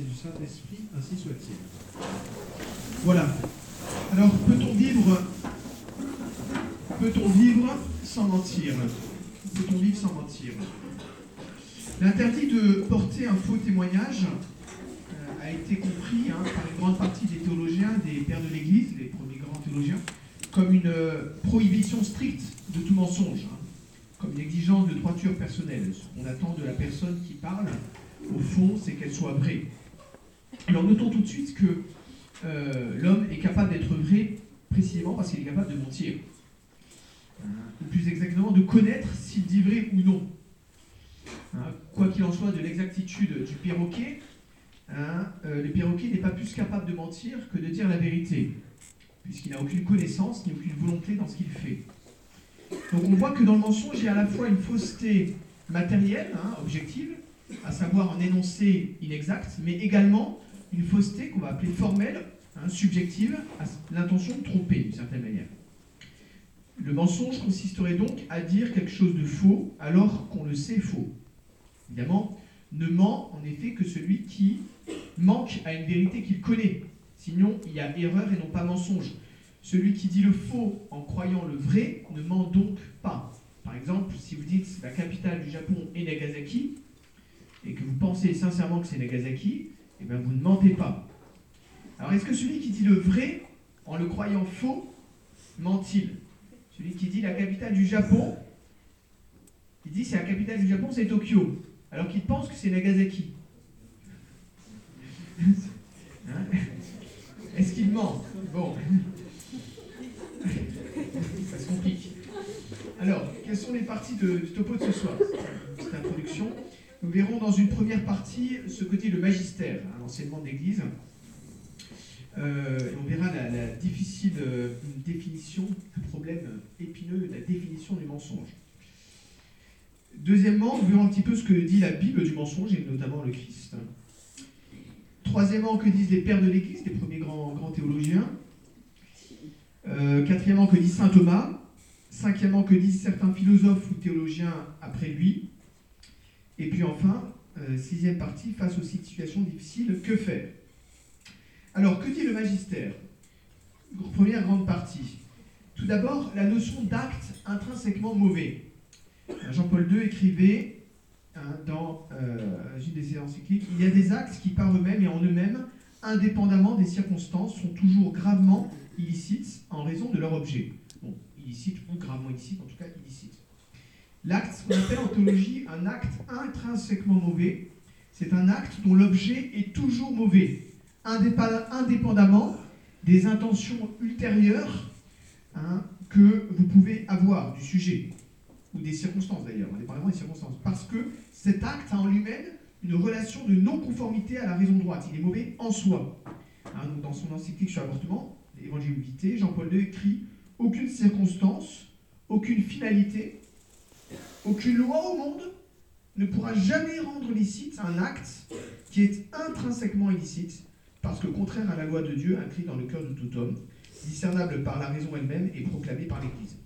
c'est du Saint-Esprit, ainsi soit-il. Voilà. Alors, peut-on vivre, peut-on vivre sans mentir? Peut-on vivre sans mentir? L'interdit de porter un faux témoignage euh, a été compris hein, par une grande partie des théologiens, des pères de l'Église, les premiers grands théologiens, comme une euh, prohibition stricte de tout mensonge, hein, comme une exigence de droiture personnelle. Ce qu'on attend de la personne qui parle, au fond, c'est qu'elle soit vraie. Alors notons tout de suite que euh, l'homme est capable d'être vrai précisément parce qu'il est capable de mentir. Hein, ou plus exactement, de connaître s'il dit vrai ou non. Hein, quoi qu'il en soit de l'exactitude du perroquet, hein, euh, le perroquet n'est pas plus capable de mentir que de dire la vérité, puisqu'il n'a aucune connaissance ni aucune volonté dans ce qu'il fait. Donc on voit que dans le mensonge, il y a à la fois une fausseté matérielle, objective, à savoir un énoncé inexact, mais également une fausseté qu'on va appeler formelle, hein, subjective, à l'intention de tromper d'une certaine manière. Le mensonge consisterait donc à dire quelque chose de faux alors qu'on le sait faux. Évidemment, ne ment en effet que celui qui manque à une vérité qu'il connaît. Sinon, il y a erreur et non pas mensonge. Celui qui dit le faux en croyant le vrai ne ment donc pas. Par exemple, si vous dites la capitale du Japon est Nagasaki, et que vous pensez sincèrement que c'est Nagasaki, eh bien vous ne mentez pas. Alors est-ce que celui qui dit le vrai en le croyant faux ment-il? Celui qui dit la capitale du Japon, il dit c'est la capitale du Japon, c'est Tokyo, alors qu'il pense que c'est Nagasaki. Hein? Est-ce qu'il ment? Bon. Ça se complique. Alors, quelles sont les parties du topo de ce soir? Nous verrons dans une première partie ce côté le magistère, hein, l'enseignement d'Église. Euh, on verra la, difficile euh, définition, le problème épineux de la définition du mensonge. Deuxièmement, nous verrons un petit peu ce que dit la Bible du mensonge, et notamment le Christ. Troisièmement, que disent les pères de l'Église, les premiers grands, grands théologiens. Euh, quatrièmement, que dit saint Thomas. Cinquièmement, que disent certains philosophes ou théologiens après lui. Et puis enfin, euh, sixième partie, face aux situations difficiles, que faire? Alors, que dit le magistère? Première grande partie. Tout d'abord, la notion d'acte intrinsèquement mauvais. Jean-Paul II écrivait hein, dans euh, une des encycliques Il y a des actes qui, par eux-mêmes et en eux-mêmes, indépendamment des circonstances, sont toujours gravement illicites en raison de leur objet. Bon, illicites ou gravement illicites, en tout cas illicites. L'acte, ce qu'on appelle en théologie un acte intrinsèquement mauvais, c'est un acte dont l'objet est toujours mauvais, indépendamment des intentions ultérieures hein, que vous pouvez avoir du sujet, ou des circonstances d'ailleurs, indépendamment des circonstances, parce que cet acte a en lui-même une relation de non-conformité à la raison droite, il est mauvais en soi. Hein, dans son encyclique sur l'avortement, l'évangélisité, Jean-Paul II écrit Aucune circonstance, aucune finalité aucune loi au monde ne pourra jamais rendre licite un acte qui est intrinsèquement illicite, parce que contraire à la loi de Dieu inscrite dans le cœur de tout homme, discernable par la raison elle-même et proclamé par l'Église.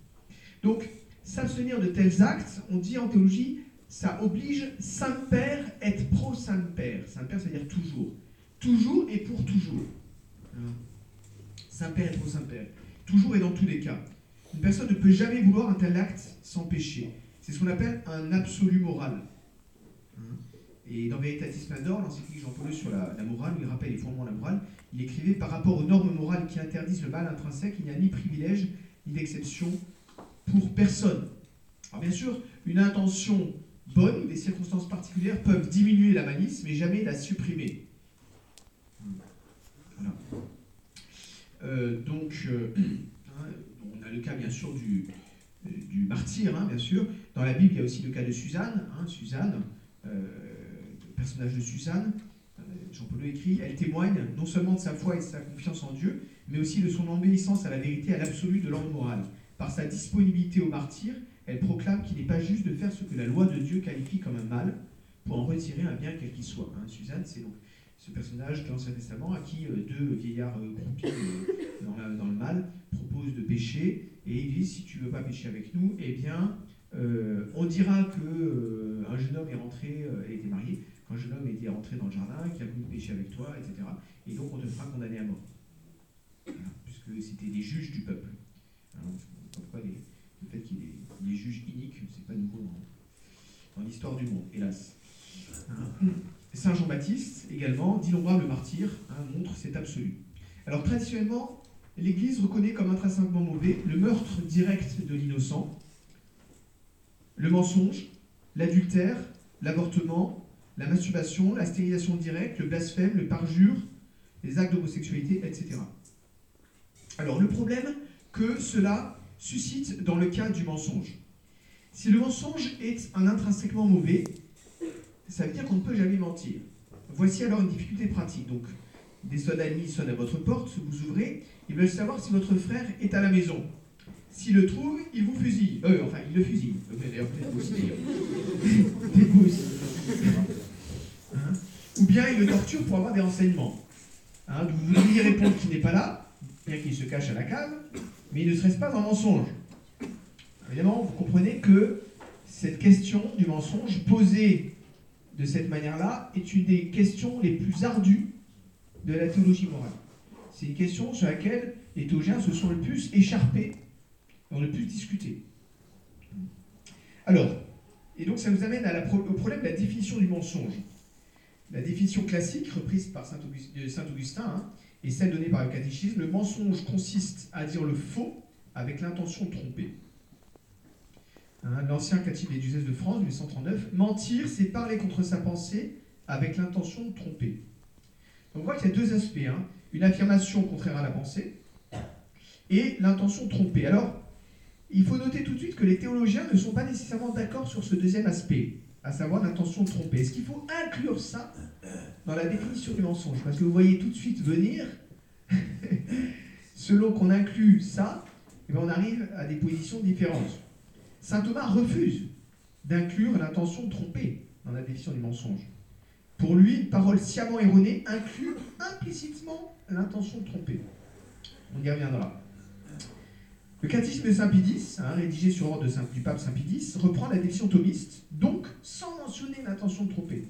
Donc, s'abstenir de tels actes, on dit en théologie, ça oblige Saint-Père être pro-Saint-Père. Saint-Père, c'est-à-dire toujours. Toujours et pour toujours. Saint-Père et pro-Saint-Père. Toujours et dans tous les cas. Une personne ne peut jamais vouloir un tel acte sans péché. C'est ce qu'on appelle un absolu moral. Hein. Et dans Veritatis Splendor, l'encyclique Jean-Paul sur la, morale, où il rappelle les fondements de la morale, il écrivait par rapport aux normes morales qui interdisent le mal intrinsèque, il n'y a ni privilège ni d'exception pour personne. Alors bien sûr, une intention bonne ou des circonstances particulières peuvent diminuer la malice, mais jamais la supprimer. Voilà. Euh, donc, euh, hein, on a le cas bien sûr du, du martyr, hein, bien sûr. Dans la Bible, il y a aussi le cas de Suzanne. Hein, Suzanne, euh, le personnage de Suzanne, euh, Jean-Paul écrit, elle témoigne non seulement de sa foi et de sa confiance en Dieu, mais aussi de son obéissance à la vérité, à l'absolu de l'ordre moral. Par sa disponibilité au martyr, elle proclame qu'il n'est pas juste de faire ce que la loi de Dieu qualifie comme un mal pour en retirer un bien quel qu'il soit. Hein. Suzanne, c'est donc ce personnage de l'Ancien Testament à qui euh, deux vieillards groupés dans, le mal proposent de pécher et il dit, si tu ne veux pas pécher avec nous, eh bien, euh, on dira que euh, un jeune homme est rentré, euh, était marié, un jeune homme était rentré dans le jardin, qui a voulu pécher avec toi, etc. Et donc on te fera condamner à mort. puisque c'était des juges du peuple. pourquoi les, le fait qu'il y ait des juges iniques, c'est pas nouveau dans, l'histoire du monde, hélas. Saint Jean-Baptiste, également, d'innombrables martyrs, hein, montre cet absolu. Alors traditionnellement, l'Église reconnaît comme intrinsèquement mauvais le meurtre direct de l'innocent, le mensonge, l'adultère, l'avortement, la masturbation, la stérilisation directe, le blasphème, le parjure, les actes d'homosexualité, etc. Alors le problème que cela suscite dans le cas du mensonge. Si le mensonge est un intrinsèquement mauvais, ça veut dire qu'on ne peut jamais mentir. Voici alors une difficulté pratique. Donc, des soldats sonnent à votre porte, vous ouvrez, ils veulent savoir si votre frère est à la maison. S'il le trouve, il vous fusille. Euh, enfin, il le fusille. D'ailleurs, peut-être vous aussi. Hein? Ou bien il le torture pour avoir des renseignements. Hein, vous voudriez répondre qu'il n'est pas là, bien qu'il se cache à la cave, mais il ne serait pas un mensonge? Évidemment, vous comprenez que cette question du mensonge posée de cette manière-là est une des questions les plus ardues de la théologie morale. C'est une question sur laquelle les théologiens se sont le plus écharpés, ont le plus discuté. Alors, et donc ça nous amène au problème de la définition du mensonge. La définition classique, reprise par Saint Augustin, hein, et celle donnée par le catéchisme, le mensonge consiste à dire le faux avec l'intention de tromper. Hein, l'ancien catéchisme des de France, 1839, mentir, c'est parler contre sa pensée avec l'intention de tromper. On voit qu'il y a deux aspects. Hein. une affirmation contraire à la pensée et l'intention de tromper. Alors, il faut noter tout de suite que les théologiens ne sont pas nécessairement d'accord sur ce deuxième aspect, à savoir l'intention de tromper. Est-ce qu'il faut inclure ça dans la définition du mensonge? Parce que vous voyez tout de suite venir, selon qu'on inclut ça, eh ben, on arrive à des positions différentes. Saint Thomas refuse d'inclure l'intention de tromper dans la définition du mensonge. Pour lui, une parole sciemment erronée inclut implicitement l'intention de tromper. On y reviendra. Le catéchisme de Saint Pidis, hein, rédigé sur ordre du pape Saint Pidis, reprend la définition thomiste, donc sans mentionner l'intention de tromper.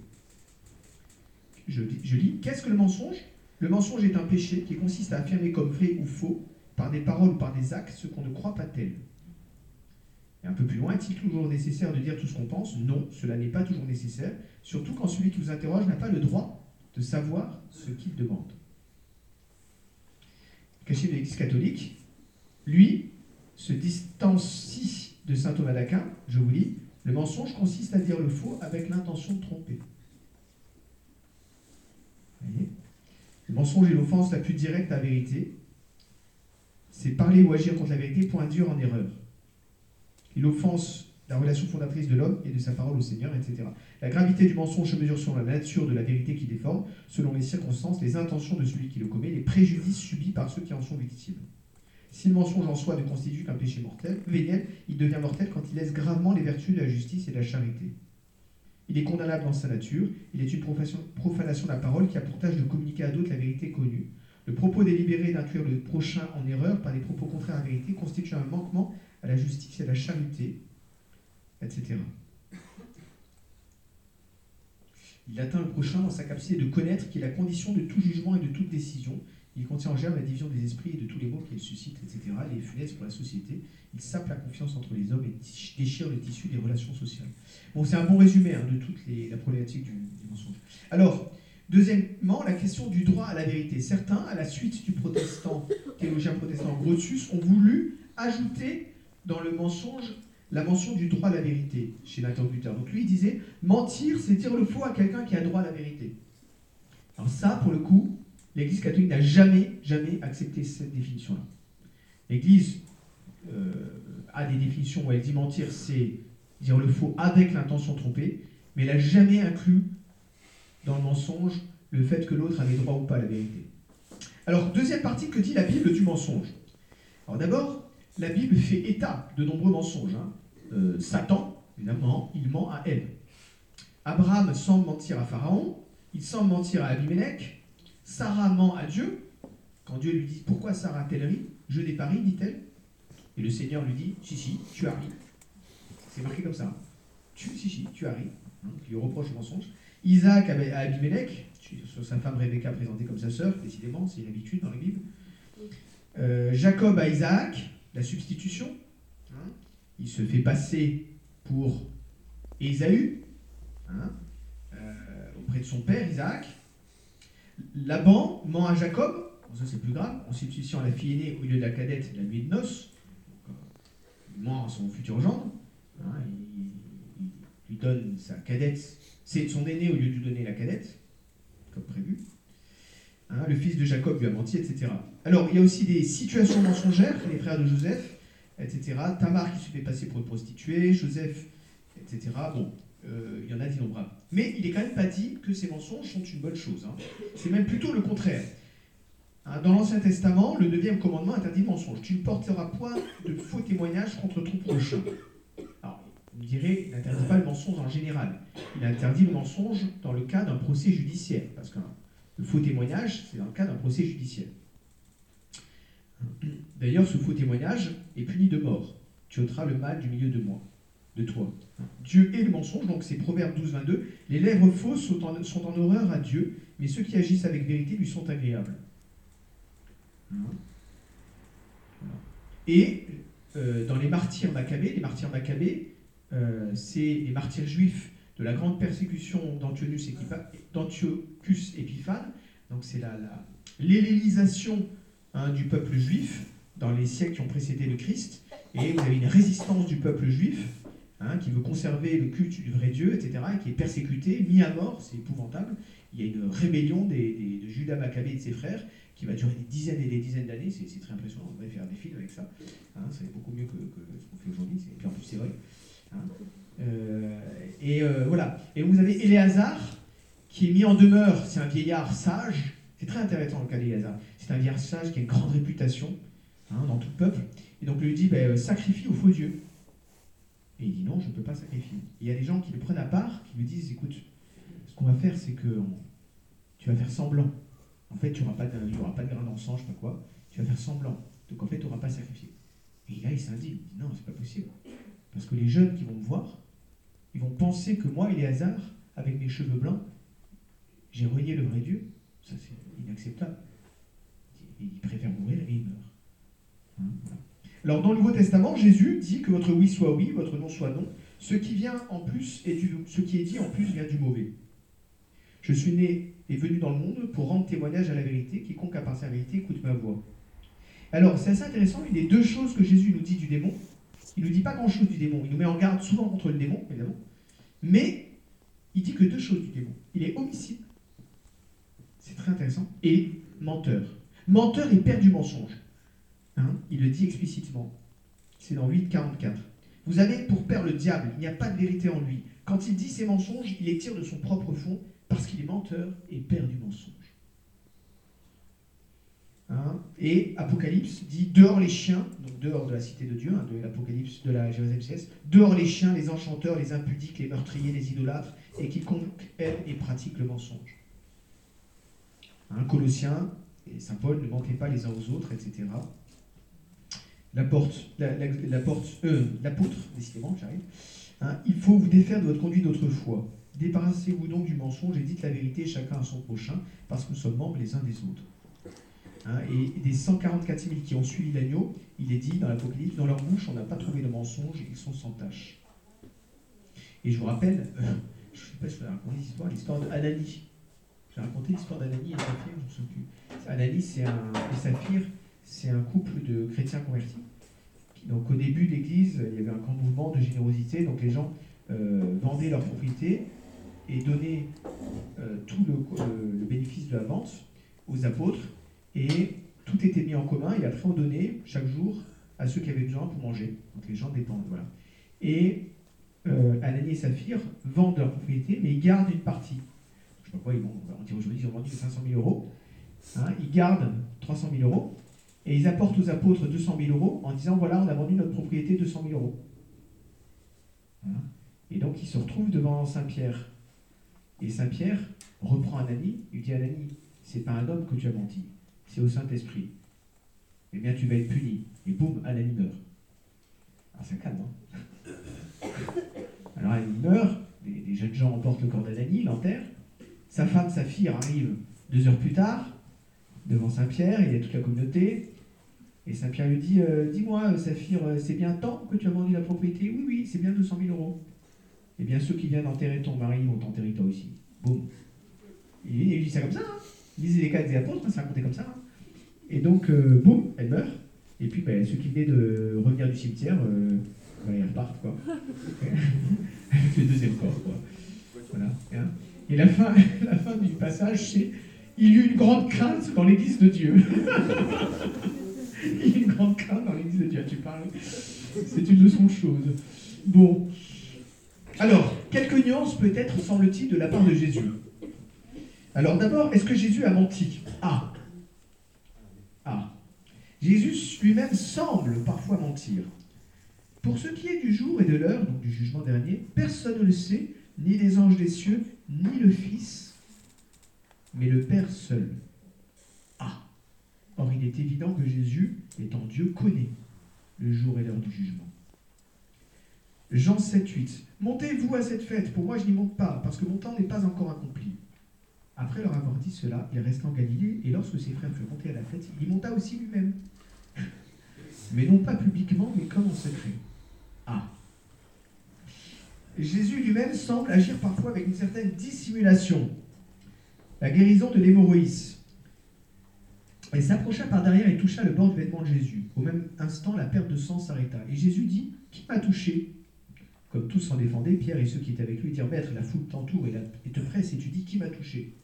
Je, je lis Qu'est-ce que le mensonge? Le mensonge est un péché qui consiste à affirmer comme vrai ou faux, par des paroles ou par des actes, ce qu'on ne croit pas tel. Et un peu plus loin, est-il toujours nécessaire de dire tout ce qu'on pense? Non, cela n'est pas toujours nécessaire, surtout quand celui qui vous interroge n'a pas le droit de savoir ce qu'il demande. Caché de l'Église catholique, lui, se distancie de saint Thomas d'Aquin, je vous lis, le mensonge consiste à dire le faux avec l'intention de tromper. Le mensonge est l'offense la plus directe à la vérité. C'est parler ou agir contre la vérité pour induire en erreur. Il offense la relation fondatrice de l'homme et de sa parole au Seigneur, etc. La gravité du mensonge se mesure sur la nature de la vérité qui déforme, selon les circonstances, les intentions de celui qui le commet, les préjudices subis par ceux qui en sont victimes. Si le mensonge en soi ne constitue qu'un péché mortel, véniel, il devient mortel quand il laisse gravement les vertus de la justice et de la charité. Il est condamnable dans sa nature, il est une profanation de la parole qui a pour tâche de communiquer à d'autres la vérité connue. Le propos délibéré d'inclure le prochain en erreur par des propos contraires à la vérité constitue un manquement à la justice et à la charité, etc. Il atteint le prochain dans sa capacité de connaître qui est la condition de tout jugement et de toute décision. Il contient en germe la division des esprits et de tous les maux qu'il suscite, etc. Les funestes pour la société. Il sape la confiance entre les hommes et déchire le tissu des relations sociales. Bon, c'est un bon résumé hein, de toute la problématique du, du, mensonge. Alors, deuxièmement, la question du droit à la vérité. Certains, à la suite du protestant, théologien protestant Grotius, ont voulu ajouter dans le mensonge la mention du droit à la vérité chez l'interlocuteur. Donc lui, disait mentir, c'est dire le faux à quelqu'un qui a droit à la vérité. Alors ça, pour le coup, l'Église catholique n'a jamais, jamais accepté cette définition-là. L'Église euh, a des définitions où elle dit mentir, c'est dire le faux avec l'intention de tromper, mais elle n'a jamais inclus dans le mensonge le fait que l'autre avait droit ou pas à la vérité. Alors, deuxième partie, que dit la Bible du mensonge? Alors d'abord, la Bible fait état de nombreux mensonges. Hein. Euh, Satan, évidemment, il ment à elle. Abraham semble mentir à Pharaon, il semble mentir à Abimelech, Sarah ment à Dieu, quand Dieu lui dit Pourquoi Sarah a-t-elle ri? Je n'ai pas ri, dit-elle. Et le Seigneur lui dit Si, si, tu as ri. C'est marqué comme ça. Si, si, tu as ri. Hein, il lui reproche le mensonge. Isaac à Abimelech, sur sa femme Rebecca présentée comme sa sœur, décidément, c'est une habitude dans la Bible. Euh, Jacob à Isaac, la substitution. Hein. il se fait passer pour Ésaü, hein, euh, auprès de son père Isaac. Laban ment à Jacob, ça c'est plus grave, en substitution à la fille aînée au lieu de la cadette la nuit de noces. il ment à son futur gendre. Hein, il, lui donne sa cadette, c'est son aîné au lieu de lui donner la cadette, comme prévu. Le fils de Jacob lui a menti, etc. Alors, il y a aussi des situations mensongères, les frères de Joseph, etc. Tamar qui se fait passer pour une prostituée, Joseph, etc. Bon, euh, il y en a d'innombrables. Mais il n'est quand même pas dit que ces mensonges sont une bonne chose. Hein. C'est même plutôt le contraire. Hein, dans l'Ancien Testament, le neuvième commandement interdit le mensonge. Tu ne porteras point de faux témoignages contre ton prochain. Alors, vous me direz, il n'interdit pas le mensonge en général. Il interdit le mensonge dans le cas d'un procès judiciaire. Parce que le faux témoignage, c'est dans le cas d'un procès judiciaire. D'ailleurs, ce faux témoignage est puni de mort. Tu ôteras le mal du milieu de moi de toi. Dieu est le mensonge, donc c'est Proverbe 12, 22. Les lèvres fausses sont en, horreur à Dieu, mais ceux qui agissent avec vérité lui sont agréables. Et euh, dans les martyrs maccabées, les martyrs maccabées, euh, c'est les martyrs juifs de la grande persécution d'Antiochus Épiphane, donc c'est l'hellénisation la, hein, du peuple juif dans les siècles qui ont précédé le Christ, et vous avez une résistance du peuple juif Hein, qui veut conserver le culte du vrai Dieu, etc., et qui est persécuté, mis à mort, c'est épouvantable. Il y a une rébellion des, de Judas Maccabée et de ses frères qui va durer des dizaines et des dizaines d'années, c'est très impressionnant, on devrait faire des films avec ça, hein, c'est beaucoup mieux que, ce qu'on fait aujourd'hui, et puis en plus c'est vrai. Hein. Euh, et euh, voilà, et vous avez Éléazar, qui est mis en demeure, c'est un vieillard sage, c'est très intéressant le cas d'Éléazar, c'est un vieillard sage qui a une grande réputation dans tout le peuple, et donc lui dit, ben, sacrifie au faux Dieu. Et il dit non, je ne peux pas sacrifier. il y a des gens qui le prennent à part, qui lui disent écoute, ce qu'on va faire, c'est que tu vas faire semblant. En fait, tu n'auras pas, de, pas de grain d'encens, je sais pas quoi. Tu vas faire semblant. Donc en fait, tu n'auras pas sacrifié. Et là, il s'indigne. Il dit non, c'est pas possible. Parce que les jeunes qui vont me voir, ils vont penser que moi, hasard, avec mes cheveux blancs, j'ai renié le vrai Dieu. Ça, c'est inacceptable. Il préfère mourir et il meurt. Hein, voilà. Alors dans le Nouveau Testament, Jésus dit que votre oui soit oui, votre non soit non. Ce qui vient en plus est du, ce qui est dit en plus vient du mauvais. Je suis né et venu dans le monde pour rendre témoignage à la vérité. Quiconque appartient à la vérité écoute ma voix. Alors c'est assez intéressant. Il y a deux choses que Jésus nous dit du démon. Il ne nous dit pas grand-chose du démon. Il nous met en garde souvent contre le démon, évidemment. Mais il dit que deux choses du démon. Il est homicide. C'est très intéressant. Et menteur. Menteur et père du mensonge. Hein, il le dit explicitement. C'est dans 8.44. Vous avez pour père le diable, il n'y a pas de vérité en lui. Quand il dit ses mensonges, il les tire de son propre fond parce qu'il est menteur et père du mensonge. Hein, et Apocalypse dit dehors les chiens, donc dehors de la cité de Dieu, hein, de l'Apocalypse de la Jérusalem CS, dehors les chiens, les enchanteurs, les impudiques, les meurtriers, les idolâtres, et quiconque aime et pratique le mensonge. Un Colossiens et Saint Paul ne mentez pas les uns aux autres, etc la porte, la, porte, euh, l'apôtre, décidément, j'arrive. Hein, il faut vous défaire de votre conduite d'autrefois. Débarrassez-vous donc du mensonge et dites la vérité chacun à son prochain, parce que nous sommes membres les uns des autres. Hein, et des 144 000 qui ont suivi l'agneau, il est dit dans l'Apocalypse, dans leur bouche, on n'a pas trouvé de mensonge, ils sont sans tâche. Et je vous rappelle, euh, je ne sais pas si je vais raconter l'histoire, l'histoire d'Anani. J'ai raconté l'histoire d'Anani et Saphir, je me souviens plus. Anani, c'est un, et Saphir, c'est un couple de chrétiens convertis. Donc au début de l'Église, il y avait un grand mouvement de générosité, donc les gens euh, vendaient leurs propriétés et donnaient euh, tout le, bénéfice de la vente aux apôtres, et tout était mis en commun, et après on donnait chaque jour à ceux qui avaient besoin pour manger. Donc les gens dépendent, voilà. Et euh, Anani et Saphir vendent leurs propriétés, mais ils gardent une partie. Je sais pas quoi, ils on aujourd'hui, ils ont vendu 500 000 euros. Hein, ils gardent 300 000 euros, et ils apportent aux apôtres 200 000 euros en disant voilà, on a vendu notre propriété 200 000 euros. Et donc ils se retrouvent devant Saint-Pierre. Et Saint-Pierre reprend Anani, il dit Anani, c'est pas un homme que tu as menti, c'est au Saint-Esprit. Eh bien, tu vas être puni. Et boum, Anani meurt. Alors ça calme, hein Alors Anani meurt, les, jeunes gens emportent le corps d'Anani, l'enterrent, Sa femme, Saphir, arrive deux heures plus tard, devant Saint-Pierre, il y a toute la communauté. Et Saint-Pierre lui dit euh, Dis-moi, Saphir, c'est bien tant que tu as vendu la propriété? Oui, oui, c'est bien 200 000 euros. Eh bien, ceux qui viennent enterrer ton mari vont t'enterrer toi aussi. Boum. Et il dit ça comme ça. Hein. Lisez les quatre des apôtres, ça racontait comme ça. Hein. Et donc, euh, boum, elle meurt. Et puis, ben, ceux qui venaient de revenir du cimetière, euh, ben, ils repartent, quoi. Avec le deuxième corps, quoi. Voilà. Hein. Et la fin, la fin du passage, c'est Il y eut une grande crainte dans l'église de Dieu. Il y a une grande crainte dans l'église de Dieu, tu parles. C'est une leçon de chose. Bon. Alors, quelques nuances peut-être, semble-t-il, de la part de Jésus. Alors d'abord, est-ce que Jésus a menti? Ah. Ah. Jésus lui-même semble parfois mentir. Pour ce qui est du jour et de l'heure, donc du jugement dernier, personne ne le sait, ni les anges des cieux, ni le Fils, mais le Père seul. Ah. Or, il est évident que Jésus, étant Dieu, connaît le jour et l'heure du jugement. Jean 7, 8. Montez-vous à cette fête. Pour moi, je n'y monte pas, parce que mon temps n'est pas encore accompli. Après leur avoir dit cela, il resta en Galilée, et lorsque ses frères furent montés à la fête, il monta aussi lui-même. mais non pas publiquement, mais comme en secret. Ah. Jésus lui-même semble agir parfois avec une certaine dissimulation. La guérison de l'hémorroïs. Il s'approcha par derrière et toucha le bord du vêtement de Jésus. Au même instant, la perte de sang s'arrêta. Et Jésus dit Qui m'a touché? Comme tous s'en défendaient, Pierre et ceux qui étaient avec lui dirent Maître, la foule t'entoure et, te presse, et tu dis Qui m'a touché?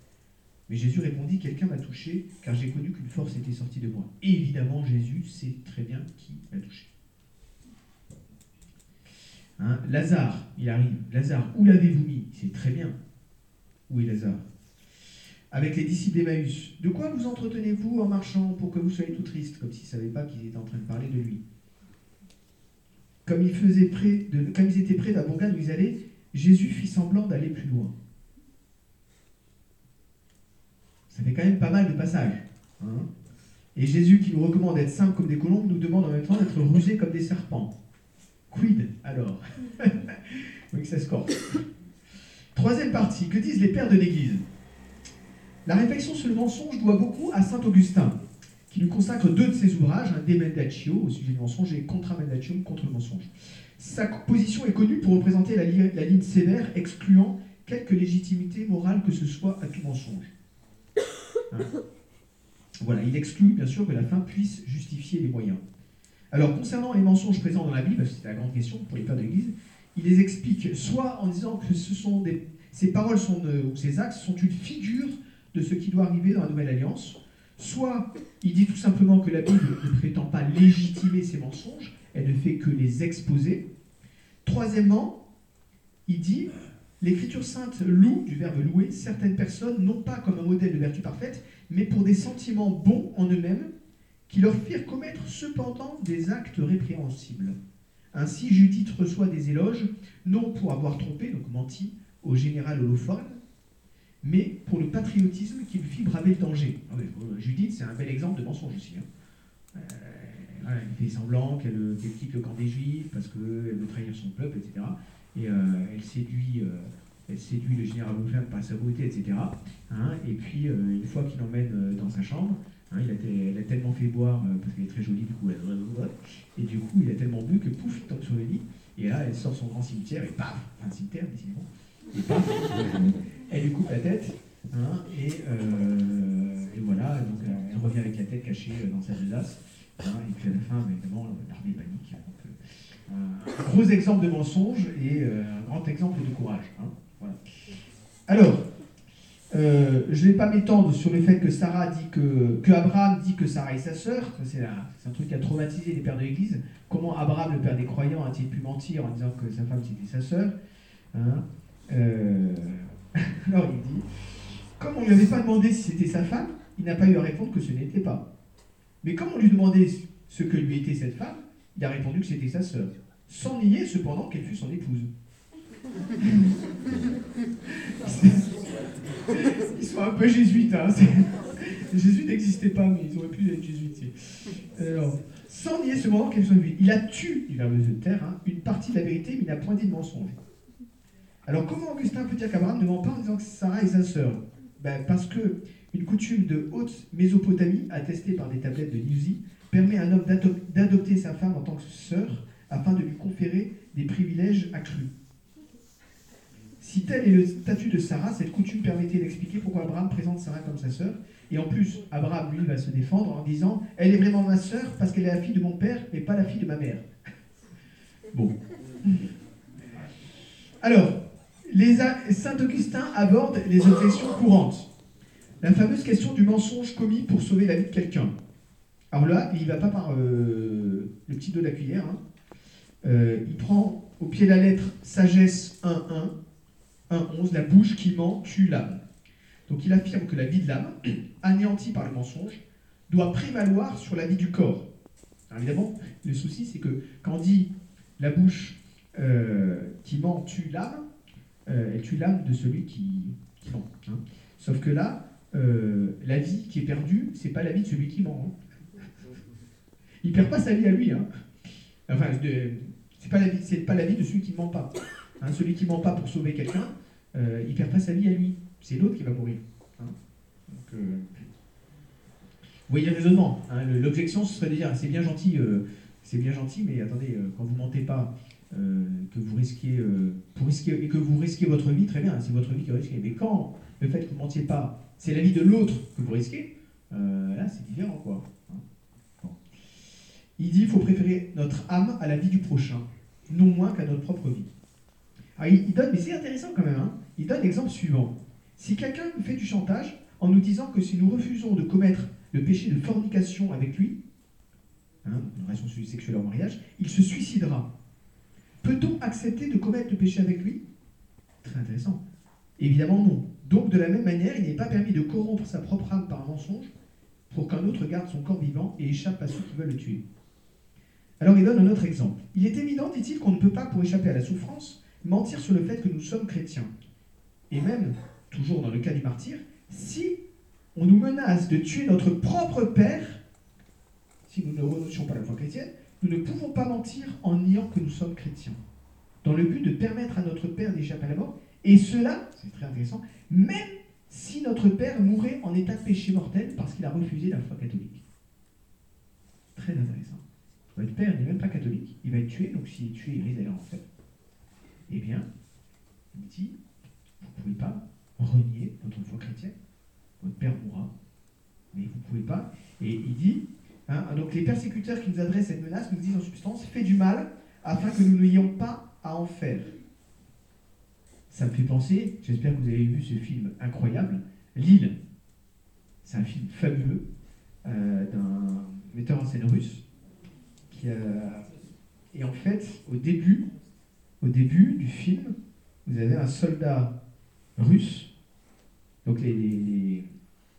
Mais Jésus répondit Quelqu'un m'a touché, car j'ai connu qu'une force était sortie de moi. Et évidemment, Jésus sait très bien qui m'a touché. Hein, Lazare, il arrive. Lazare, où l'avez-vous mis? C'est très bien. Où est Lazare Avec les disciples d'Emmaüs. De quoi vous entretenez-vous en marchant pour que vous soyez tout tristes? Comme s'ils ne savaient pas qu'ils étaient en train de parler de lui. Comme ils étaient près de la bourgade où ils allaient, Jésus fit semblant d'aller plus loin. Ça fait quand même pas mal de passages. Hein. Et Jésus, qui nous recommande d'être simples comme des colombes, nous demande en même temps d'être rusés comme des serpents. Quid alors? Oui, ça se Troisième partie, que disent les pères de l'Église? La réflexion sur le mensonge doit beaucoup à saint Augustin, qui nous consacre deux de ses ouvrages, un De Mendatio au sujet du mensonge et Contra Mendatium contre le mensonge. Sa position est connue pour représenter la, ligne sévère excluant quelque légitimité morale que ce soit à tout mensonge. Voilà, il exclut bien sûr que la fin puisse justifier les moyens. Alors, concernant les mensonges présents dans la Bible, c'est la grande question pour les pères de l'Église, il les explique soit en disant que ce ces paroles sont, ou ces actes sont une figure de ce qui doit arriver dans la Nouvelle Alliance, soit il dit tout simplement que la Bible ne prétend pas légitimer ces mensonges, elle ne fait que les exposer. Troisièmement, il dit L'Écriture sainte loue, du verbe louer, certaines personnes, non pas comme un modèle de vertu parfaite, mais pour des sentiments bons en eux-mêmes, qui leur firent commettre cependant des actes répréhensibles. Ainsi, Judith reçoit des éloges, non pour avoir trompé, donc menti, au général Holophone, mais pour le patriotisme qui lui fit braver le danger. Ah Judith, c'est un bel exemple de mensonge aussi. Hein. Euh, elle fait semblant qu'elle quitte le camp des Juifs parce qu'elle veut trahir son peuple, etc. Et euh, elle, séduit, euh, elle séduit le général Holophone par sa beauté, etc. Hein. et puis, une fois qu'il l'emmène dans sa chambre, Hein, il, a tellement fait boire, euh, parce qu'elle est très jolie, du coup, et du coup, il a tellement bu que pouf, il tombe sur le lit, et là, elle sort son grand cimetière, et paf, un cimetière, décidément, et paf, elle lui coupe la tête, hein, euh, et, voilà, donc elle revient avec la tête cachée euh, dans sa besace, et puis à la fin, évidemment, l'armée panique. Un gros exemple de mensonge et un grand exemple de courage. voilà. Alors, euh, je ne vais pas m'étendre sur le fait que Sarah dit que, Abraham dit que Sarah est sa sœur. C'est un truc qui a traumatisé les pères de l'Église. Comment Abraham, le père des croyants, a-t-il pu mentir en disant que sa femme c'était sa sœur hein euh, Alors il dit, comme on ne lui avait pas demandé si c'était sa femme, il n'a pas eu à répondre que ce n'était pas. Mais comme on lui demandait ce que lui était cette femme, il a répondu que c'était sa sœur, sans nier cependant qu'elle fut son épouse. Ils sont un peu jésuites. Hein. Les jésuites n'existaient pas, mais ils auraient pu être jésuites. Alors, sans nier ce moment qu'elle soit vie. Il a tué, du verbe de terre, une partie de la vérité, mais il n'a point dit de mensonge. Alors, comment Augustin peut dire qu'Abraham ne ment pas en disant que Sarah est sa sœur? Ben, Parce que une coutume de haute Mésopotamie, attestée par des tablettes de Newsy, permet à un homme d'adop- d'adopter sa femme en tant que sœur afin de lui conférer des privilèges accrus. Si tel est le statut de Sarah, cette coutume permettait d'expliquer pourquoi Abraham présente Sarah comme sa sœur. Et en plus, Abraham, lui, va se défendre en disant Elle est vraiment ma sœur parce qu'elle est la fille de mon père, mais pas la fille de ma mère. Bon. Alors, les Saint Augustin aborde les objections courantes. La fameuse question du mensonge commis pour sauver la vie de quelqu'un. Alors là, il ne va pas par euh, le petit dos de la cuillère. hein. Euh, il prend au pied de la lettre sagesse 1.1, 1.11, la bouche qui ment tue l'âme. Donc il affirme que la vie de l'âme, anéantie par le mensonge, doit prévaloir sur la vie du corps. Alors évidemment, le souci, c'est que quand dit la bouche euh, qui ment tue l'âme, elle tue l'âme de celui qui, ment. hein. Sauf que là, la vie qui est perdue, c'est pas la vie de celui qui ment. hein. Il perd pas sa vie à lui. hein. Enfin, c'est pas la vie, c'est pas la vie de celui qui ment pas. Hein, celui qui ment pas pour sauver quelqu'un, euh, il perd pas sa vie à lui. C'est l'autre qui va mourir. hein. Euh, vous voyez le raisonnement. hein. L'objection, ce serait de dire, c'est bien gentil, euh, c'est bien gentil, mais attendez, euh, quand vous mentez pas, que vous risquez, pour risquer, et que vous risquez votre vie, très bien, c'est votre vie qui est risquée. Mais quand le fait que vous mentiez pas, c'est la vie de l'autre que vous risquez, là, c'est différent, quoi. Il dit, il faut préférer notre âme à la vie du prochain, non moins qu'à notre propre vie. Il, donne, mais c'est intéressant quand même, hein. il donne l'exemple suivant. Si quelqu'un nous fait du chantage en nous disant que si nous refusons de commettre le péché de fornication avec lui, hein, une relation sexuelle en mariage, il se suicidera. Peut-on accepter de commettre le péché avec lui? Très intéressant. Évidemment non. Donc de la même manière, il n'est pas permis de corrompre sa propre âme par mensonge pour qu'un autre garde son corps vivant et échappe à ceux qui veulent le tuer. Alors il donne un autre exemple. Il est évident, dit-il, qu'on ne peut pas, pour échapper à la souffrance, mentir sur le fait que nous sommes chrétiens. Et même, toujours dans le cas du martyr, si on nous menace de tuer notre propre père, si nous ne renoncions pas à la foi chrétienne, nous ne pouvons pas mentir en niant que nous sommes chrétiens, dans le but de permettre à notre père d'échapper à la mort, et cela, c'est très intéressant, même si notre père mourait en état de péché mortel parce qu'il a refusé la foi catholique. Très intéressant. Votre père n'est même pas catholique, il va être tué, donc s'il est tué, il risque d'aller en enfer. Eh bien, il dit, vous ne pouvez pas renier votre foi chrétienne. Votre père mourra, mais vous ne pouvez pas. Et il dit, hein, donc les persécuteurs qui nous adressent cette menace nous disent en substance, fais du mal afin que nous n'ayons pas à en faire. Ça me fait penser, j'espère que vous avez vu ce film incroyable, L'île. C'est un film fabuleux euh, d'un metteur en scène russe a- et en fait, au début, au début du film, vous avez un soldat russe. Donc les,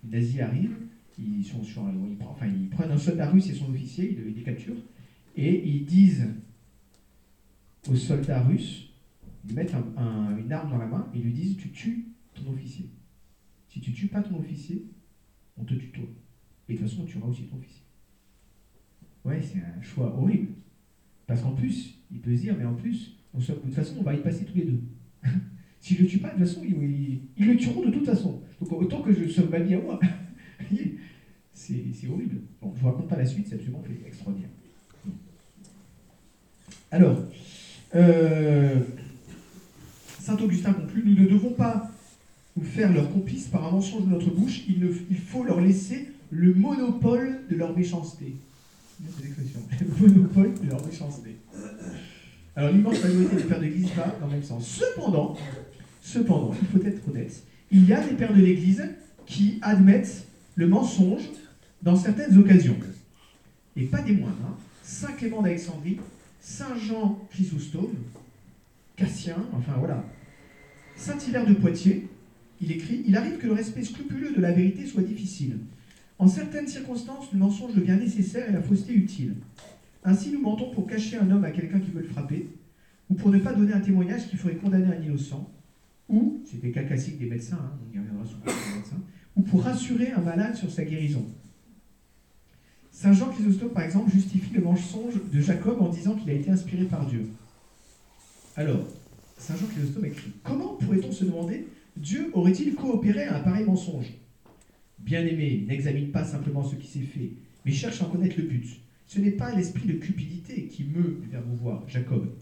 nazis arrivent, ils sont sur, ils, prennent- ils un soldat russe et son officier, ils le les capturent, et ils disent au soldat russe, ils mettent un- un- une arme dans la main ils lui disent tu tues ton officier. Si tu tues pas ton officier, on te tue toi. Et de toute façon, on tuera aussi ton officier. Ouais, c'est un choix horrible. Parce qu'en plus, il peut se dire, mais en plus, on de toute façon, on va y passer tous les deux. si je le tue pas, de toute façon, ils, le tueront de toute façon. Donc autant que je sauve ma vie à moi. c'est horrible. Bon, je vous raconte pas la suite, c'est absolument extraordinaire. Alors, euh, Saint Augustin conclut, nous ne devons pas nous faire leurs complices par un mensonge de notre bouche, ne- il faut leur laisser le monopole de leur méchanceté. Monopole de leur méchanceté. Alors l'immense majorité des pères de l'Église va dans le même sens. Cependant, cependant, il faut être honnête, il y a des pères de l'Église qui admettent le mensonge dans certaines occasions. Et pas des moindres. hein. Saint Clément d'Alexandrie, Saint Jean Chrysostome, Cassien, enfin voilà. Saint Hilaire de Poitiers, il écrit Il arrive que le respect scrupuleux de la vérité soit difficile. En certaines circonstances, le mensonge devient nécessaire et la fausseté utile. Ainsi, nous mentons pour cacher un homme à quelqu'un qui veut le frapper, ou pour ne pas donner un témoignage qui ferait condamner un innocent, ou, c'est des cas classiques des médecins, hein, on y reviendra souvent des médecins, ou pour rassurer un malade sur sa guérison. Saint Jean Chrysostome, par exemple, justifie le mensonge de Jacob en disant qu'il a été inspiré par Dieu. Alors, Saint Jean Chrysostome écrit Comment pourrait-on se demander Dieu aurait-il coopéré à un pareil mensonge? Bien-aimé, n'examine pas simplement ce qui s'est fait, mais cherche à en connaître le but. Ce n'est pas l'esprit de cupidité qui meut vers vous voir, Jacob.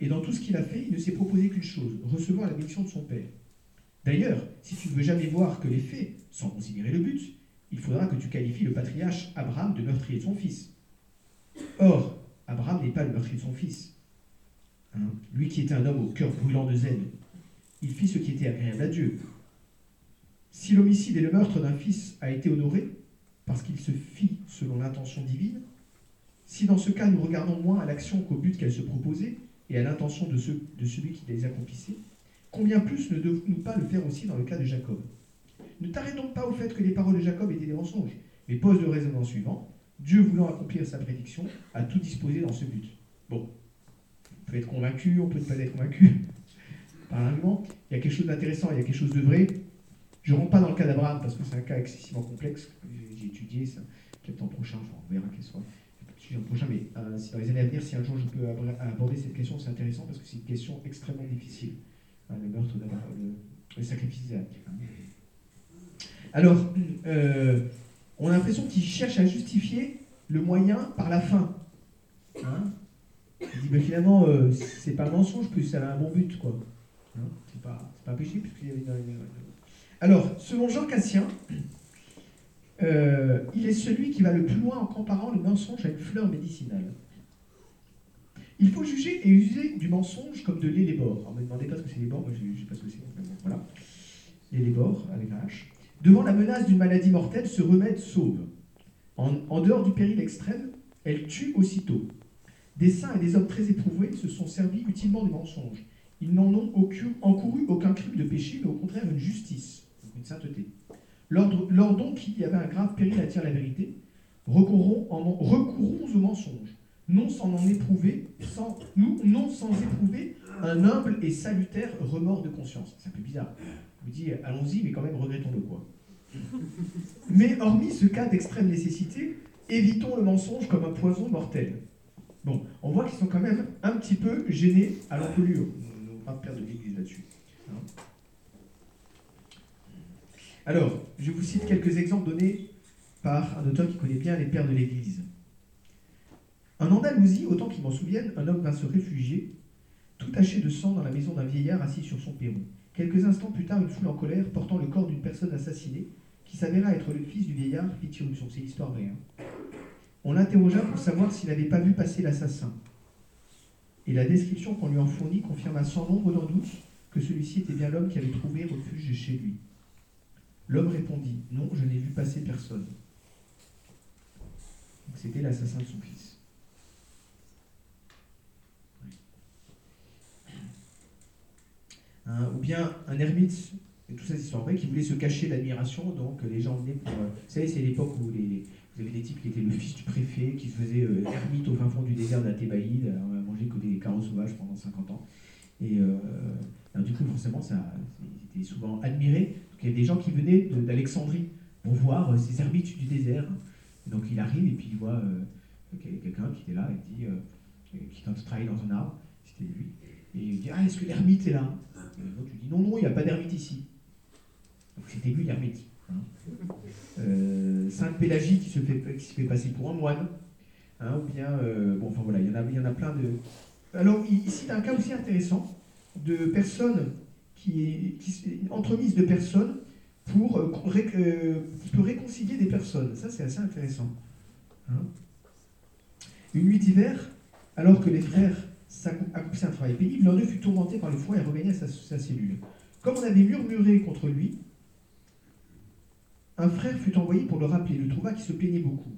Et dans tout ce qu'il a fait, il ne s'est proposé qu'une chose, recevoir la bénédiction de son Père. D'ailleurs, si tu ne veux jamais voir que les faits, sans considérer le but, il faudra que tu qualifies le patriarche Abraham de meurtrier de son fils. Or, Abraham n'est pas le meurtrier de son fils. Hein, lui qui était un homme au cœur brûlant de zèle, il fit ce qui était agréable à Dieu. Si l'homicide et le meurtre d'un fils a été honoré, parce qu'il se fit selon l'intention divine, si dans ce cas nous regardons moins à l'action qu'au but qu'elle se proposait et à l'intention de, celui qui les accomplissait, combien plus ne devons-nous pas le faire aussi dans le cas de Jacob? Ne t'arrête donc pas au fait que les paroles de Jacob étaient des mensonges, mais pose le raisonnement suivant. Dieu voulant accomplir sa prédiction, a tout disposé dans ce but. Bon, on peut être convaincu, on peut ne pas être convaincu par l'argument. Il y a quelque chose d'intéressant, il y a quelque chose de vrai. Je ne rentre pas dans le cas d'Abraham parce que c'est un cas excessivement complexe. J'ai étudié ça. Peut-être l'an prochain, on verra quel soit le prochain, mais euh, dans les années à venir, si un jour je peux aborder cette question, c'est intéressant parce que c'est une question extrêmement difficile. Hein, le meurtre d'Abraham, le, le, sacrifice d'Isaac. Alors, euh, on a l'impression qu'il cherche à justifier le moyen par la fin. Hein il dit, ben, finalement, euh, c'est pas un mensonge, que ça a un bon but, quoi. Hein c'est pas, pas péché, puisqu'il y avait une... Alors, selon Jean Cassien, euh, il est celui qui va le plus loin en comparant le mensonge à une fleur médicinale. Il faut juger et user du mensonge comme de l'élébore. Alors, ne me demandez pas ce que c'est l'élébore, moi je ne sais pas ce que c'est. Voilà. L'élébore, avec un H. Devant la menace d'une maladie mortelle, ce remède sauve. En, dehors du péril extrême, elle tue aussitôt. Des saints et des hommes très éprouvés se sont servis utilement du mensonge. Ils n'en ont encouru aucun crime de péché, mais au contraire une justice, une sainteté. Lors, donc il y avait un grave péril à dire la vérité, recourons, recourons au mensonge, non sans en éprouver, non sans éprouver un humble et salutaire remords de conscience. C'est un peu bizarre. Je vous allons-y, mais quand même regrettons-le quoi. Mais hormis ce cas d'extrême nécessité, évitons le mensonge comme un poison mortel. Bon, on voit qu'ils sont quand même un petit peu gênés à l'encolure. On ne va pas perdre de l'église là-dessus. Hein. Alors, je vous cite quelques exemples donnés par un auteur qui connaît bien les pères de l'Église. En Andalousie, autant qu'il m'en souvienne, un homme vint se réfugier, tout taché de sang dans la maison d'un vieillard assis sur son perron. Quelques instants plus tard, une foule en colère, portant le corps d'une personne assassinée, qui s'avéra être le fils du vieillard, fit irruption. C'est l'histoire vraie. Hein. On l'interrogea pour savoir s'il n'avait pas vu passer l'assassin. Et la description qu'on lui en fournit confirma sans nombre d'en doute que celui-ci était bien l'homme qui avait trouvé refuge chez lui. L'homme répondit Non, je n'ai vu passer personne. C'était l'assassin de son fils. ou bien un ermite, et tout ça c'est vrai, qui voulait se cacher l'admiration, donc les gens venaient pour. Euh, vous savez, c'est l'époque où vous avez des types qui étaient le fils du préfet, qui se faisait euh, ermite au fin fond du désert d'Athébaïde, on a mangé que des carreaux sauvages pendant 50 ans. Et euh, du coup, forcément, ça, était souvent admiré il y a des gens qui venaient d'Alexandrie pour voir euh, ces ermites du désert. donc il arrive et puis il voit euh, quelqu'un qui était là et dit, euh, qui tente de travailler dans un arbre, c'était lui. Et il dit Ah, est-ce que l'ermite est là? Et l'autre lui dit Non, non, il n'y a pas d'ermite ici. Donc c'était lui l'ermite. Hein. Sainte Pélagie qui se, fait, qui se fait passer pour un moine. Hein, ou bien, bon, enfin voilà, il y, en a, y en a plein de. Alors, ici, il y a un cas aussi intéressant de personnes qui est, qui entremise de personnes pour, euh, euh, qui peut réconcilier des personnes. Ça, c'est assez intéressant. Hein. Une nuit d'hiver, alors que les frères accomplissaient un travail pénible, l'un d'eux fut tourmenté par le froid et revenait à sa, cellule. Comme on avait murmuré contre lui, un frère fut envoyé pour le rappeler. Le trouva qui se plaignait beaucoup.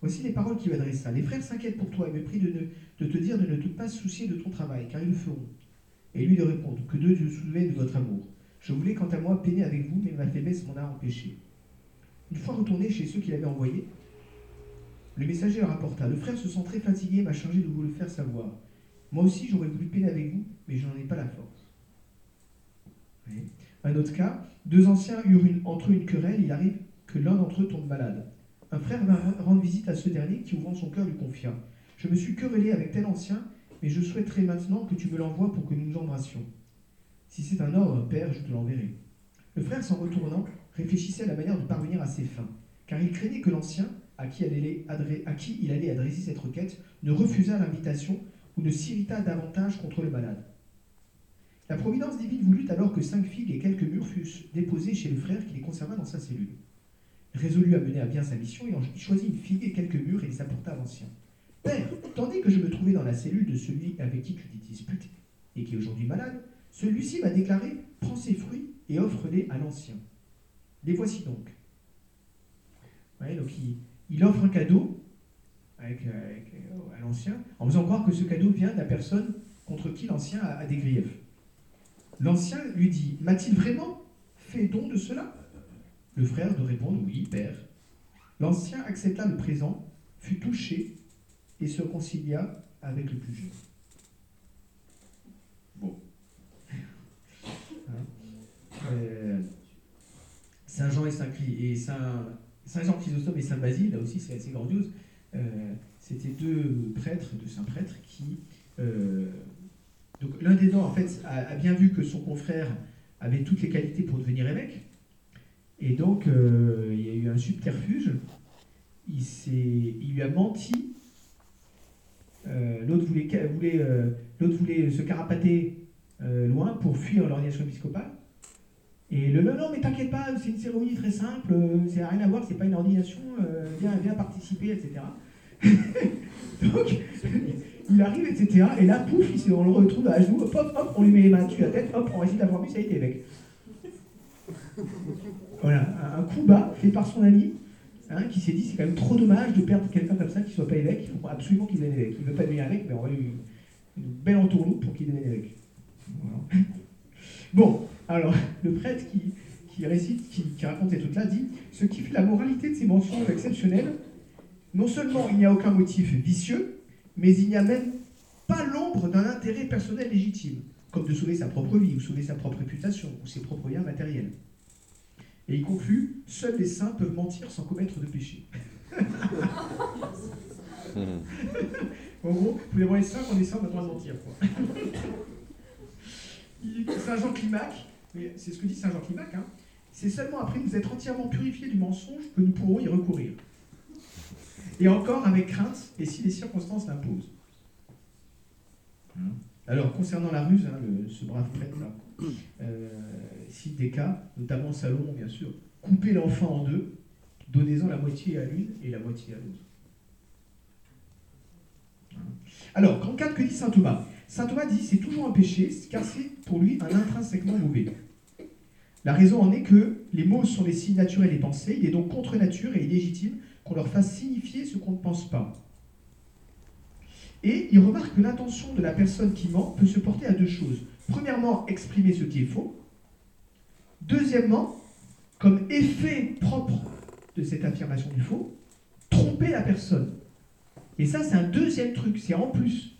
Voici les paroles qu'il lui adressa. Les frères s'inquiètent pour toi et me prient de, de te dire de ne te pas soucier de ton travail, car ils le feront et lui de répondre Que Dieu se souvienne de votre amour. Je voulais quant à moi peiner avec vous, mais ma faiblesse m'en a empêché. Une fois retourné chez ceux qui l'avaient envoyé, le messager rapporta Le frère se sent très fatigué m'a chargé de vous le faire savoir. Moi aussi, j'aurais voulu peiner avec vous, mais je n'en ai pas la force. Un autre cas deux anciens eurent entre eux une querelle il arrive que l'un d'entre eux tombe malade. Un frère vint rendre visite à ce dernier qui, ouvrant son cœur, lui confia Je me suis querellé avec tel ancien mais je souhaiterais maintenant que tu me l'envoies pour que nous nous embrassions. Si c'est un ordre, Père, je te l'enverrai. Le frère, s'en retournant, réfléchissait à la manière de parvenir à ses fins, car il craignait que l'ancien, à, qui il allait adresser cette requête, ne refusât l'invitation ou ne s'irritât davantage contre le malade. La providence divine voulut alors que cinq figues et quelques murs fussent déposés chez le frère qui les conserva dans sa cellule. Résolu à mener à bien sa mission, il choisit une figue et quelques murs et les apporta à l'ancien. Père, tandis que je me trouvais dans la cellule de celui avec qui tu t'es disputé et qui est aujourd'hui malade, celui-ci m'a déclaré Prends ces fruits et offre-les à l'ancien. Les voici donc. donc il, offre un cadeau euh, à l'ancien en faisant croire que ce cadeau vient de la personne contre qui l'ancien a, a des griefs. L'ancien lui dit M'a-t-il vraiment fait don de cela? Le frère de répondre Oui, père. L'ancien accepta le présent, fut touché et se réconcilia avec le plus jeune. Bon. Hein? Euh, Saint Jean et Saint, et Saint, Saint Jean Chrysostome et Saint Basile, là aussi c'est assez grandiose. Euh, c'était deux prêtres, deux saints prêtres qui euh, donc l'un des deux, en fait, a, bien vu que son confrère avait toutes les qualités pour devenir évêque. Et donc, il y a eu un subterfuge. Il, il lui a menti. Euh, l'autre voulait, voulait, euh, voulait, se carapater loin pour fuir l'ordination épiscopale. Et le non, mais t'inquiète pas, c'est une cérémonie très simple, c'est rien à voir, c'est pas une ordination, viens, viens participer, etc. donc, il arrive, etc. Et là, pouf, on le retrouve à genoux, hop, hop, on lui met les mains dessus la tête, hop, on récite la formule, ça a été évêque. Voilà, un coup bas fait par son ami, hein, qui s'est dit c'est quand même trop dommage de perdre quelqu'un comme ça qui ne soit pas évêque, il faut absolument qu'il devienne évêque. Il ne veut pas devenir évêque, mais on va lui une belle entourloupe pour qu'il devienne évêque. Bon, alors, le prêtre qui, qui récite, qui, qui raconte ces trucs-là, dit Ce qui fait la moralité de ces mensonges exceptionnels, non seulement il n'y a aucun motif vicieux, mais il n'y a même pas l'ombre d'un intérêt personnel légitime, comme de sauver sa propre vie, ou sauver sa propre réputation, ou ses propres biens matériels. Et il conclut Seuls les saints peuvent mentir sans commettre de péché. en gros, vous voulez voir les saints, on est saints, on a le droit de mentir. Saint Jean Climac, c'est ce que dit Saint Jean Climac, hein, c'est seulement après nous être entièrement purifiés du mensonge que nous pourrons y recourir et encore avec crainte, et si les circonstances l'imposent. Hein? Alors, concernant la ruse, hein, ce brave prêtre-là, euh, cite des cas, notamment Salomon, bien sûr, couper l'enfant en deux, donnez-en la moitié à l'une et la moitié à l'autre. Hein Alors, en cas que dit saint Thomas Saint Thomas dit c'est toujours un péché, car c'est pour lui un intrinsèquement mauvais. La raison en est que les mots sont les signes naturels des pensées, il est donc contre nature et illégitime qu'on leur fasse signifier ce qu'on ne pense pas. Et il remarque que l'intention de la personne qui ment peut se porter à deux choses. Premièrement, exprimer ce qui est faux. Deuxièmement, comme effet propre de cette affirmation du faux, tromper la personne. Et ça, c'est un deuxième truc, c'est en plus.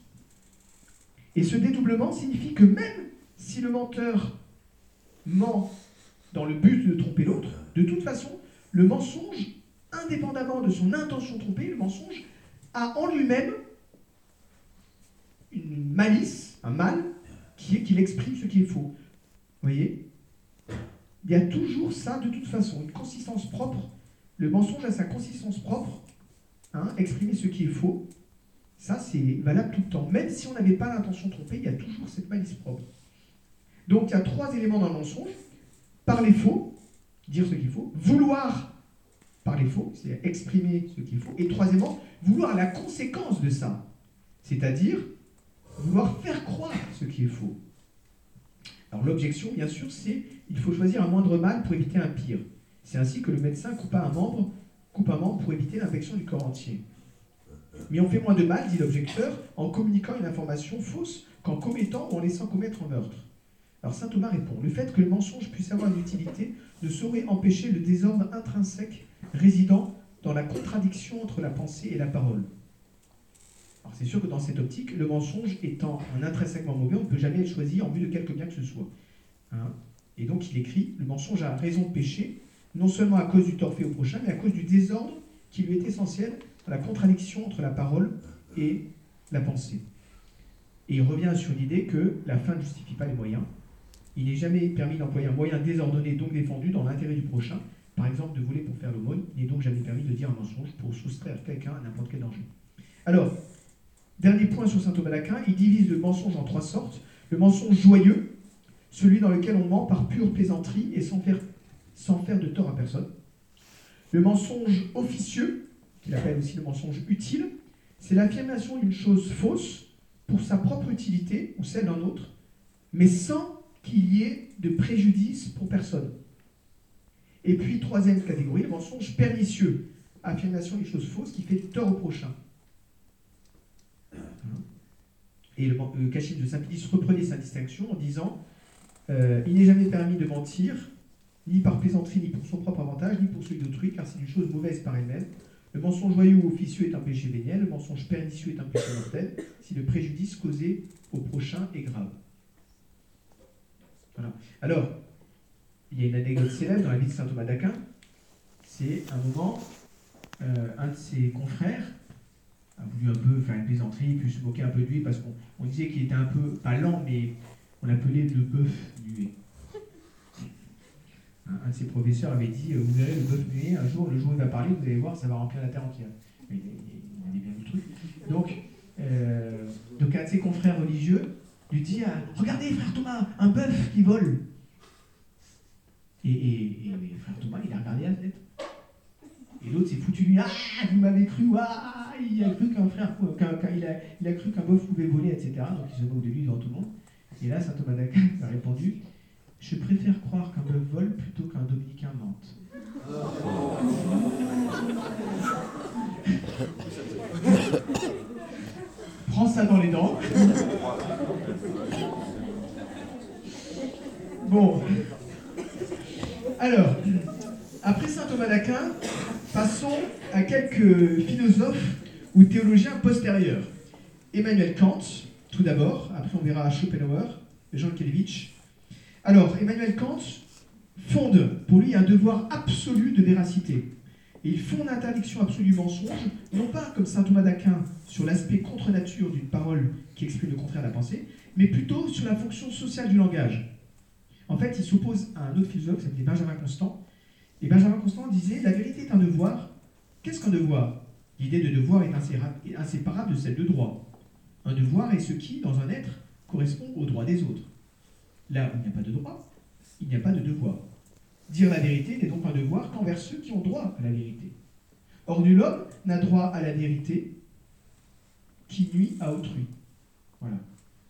Et ce dédoublement signifie que même si le menteur ment dans le but de tromper l'autre, de toute façon, le mensonge indépendamment de son intention trompée, le mensonge a en lui-même une malice, un mal, qui est qu'il exprime ce qui est faux. Vous voyez? Il y a toujours ça de toute façon, une consistance propre. Le mensonge a sa consistance propre, hein, exprimer ce qui est faux. Ça, c'est valable tout le temps. Même si on n'avait pas l'intention de tromper, il y a toujours cette malice propre. Donc il y a trois éléments dans le mensonge. Parler faux, dire ce qu'il faut. Vouloir parler faux, c'est exprimer ce qu'il faut. Et troisièmement, vouloir la conséquence de ça, c'est-à-dire vouloir faire croire ce qui est faux. Alors l'objection, bien sûr, c'est il faut choisir un moindre mal pour éviter un pire. C'est ainsi que le médecin coupe un membre, coupe un membre pour éviter l'infection du corps entier. Mais on fait moins de mal, dit l'objecteur, en communiquant une information fausse qu'en commettant ou en laissant commettre un meurtre. Alors saint Thomas répond, le fait que le mensonge puisse avoir une utilité ne saurait empêcher le désordre intrinsèque résidant dans la contradiction entre la pensée et la parole. Alors c'est sûr que dans cette optique, le mensonge étant un intrinsèquement mauvais, on ne peut jamais être choisi en vue de quelque bien que ce soit. Hein. et donc il écrit, le mensonge a raison de pécher, non seulement à cause du tort fait au prochain, mais à cause du désordre qui lui est essentiel dans la contradiction entre la parole et la pensée. Et il revient sur l'idée que la fin ne justifie pas les moyens, Il n'est jamais permis d'employer un moyen désordonné, donc défendu, dans l'intérêt du prochain. Par exemple, de voler pour faire l'aumône. Il n'est donc jamais permis de dire un mensonge pour soustraire quelqu'un à n'importe quel danger. Alors, dernier point sur saint Thomas d'Aquin, il divise le mensonge en trois sortes. Le mensonge joyeux, celui dans lequel on ment par pure plaisanterie et sans faire, sans faire de tort à personne. Le mensonge officieux, qu'il appelle aussi le mensonge utile, c'est l'affirmation d'une chose fausse pour sa propre utilité ou celle d'un autre, mais sans qu'il y ait de préjudice pour personne. Et puis, troisième catégorie, le mensonge pernicieux, affirmation d'une chose fausse qui fait tort au prochain. Et le, le de Saint-Pédis reprenait sa distinction en disant euh, Il n'est jamais permis de mentir, ni par plaisanterie, ni pour son propre avantage, ni pour celui d'autrui, car c'est une chose mauvaise par elle-même. Le mensonge joyeux ou officieux est un péché véniel, le mensonge pernicieux est un péché mortel, si le préjudice causé au prochain est grave. Voilà. Alors, il y a une anecdote célèbre dans la vie de saint Thomas d'Aquin. C'est un moment, euh, un de ses confrères a voulu un peu faire une plaisanterie, puis se moquer un peu de lui, parce qu'on disait qu'il était un peu, pas lent, mais on l'appelait le bœuf muet. Un, de ses professeurs avait dit Vous verrez, le bœuf muet, un jour, le jour où il va parler, vous allez voir, ça va remplir la terre entière. Il, avait bien vu le truc. Donc, euh, donc, un de ses confrères religieux lui dit Regardez, frère Thomas, un bœuf qui vole. Et, frère Thomas, il a regardé la fenêtre. Et l'autre s'est foutu lui, ah, vous m'avez cru, ah, il a cru qu'un frère, il, a, il a cru qu'un bœuf pouvait voler, etc. Donc il se moque de lui devant tout le monde. Et là, saint Thomas d'Aquin a répondu, je préfère croire qu'un bœuf vole plutôt qu'un dominicain mente. Prends ça dans les dents. Bon. Alors, après saint Thomas d'Aquin, Passons à quelques philosophes ou théologiens postérieurs. Emmanuel Kant, tout d'abord, après on verra Schopenhauer, Jean Kelevitch. Alors, Emmanuel Kant fonde pour lui un devoir absolu de véracité. Et il fonde l'interdiction absolue du mensonge, non pas comme saint Thomas d'Aquin sur l'aspect contre-nature d'une parole qui exprime le contraire de la pensée, mais plutôt sur la fonction sociale du langage. En fait, il s'oppose à un autre philosophe qui s'appelait Benjamin Constant, et Benjamin Constant disait La vérité est un devoir. Qu'est-ce qu'un devoir L'idée de devoir est inséparable de celle de droit. Un devoir est ce qui, dans un être, correspond aux droits des autres. Là où il n'y a pas de droit, il n'y a pas de devoir. Dire la vérité n'est donc un devoir qu'envers ceux qui ont droit à la vérité. Or, nul homme n'a droit à la vérité qui nuit à autrui. Voilà.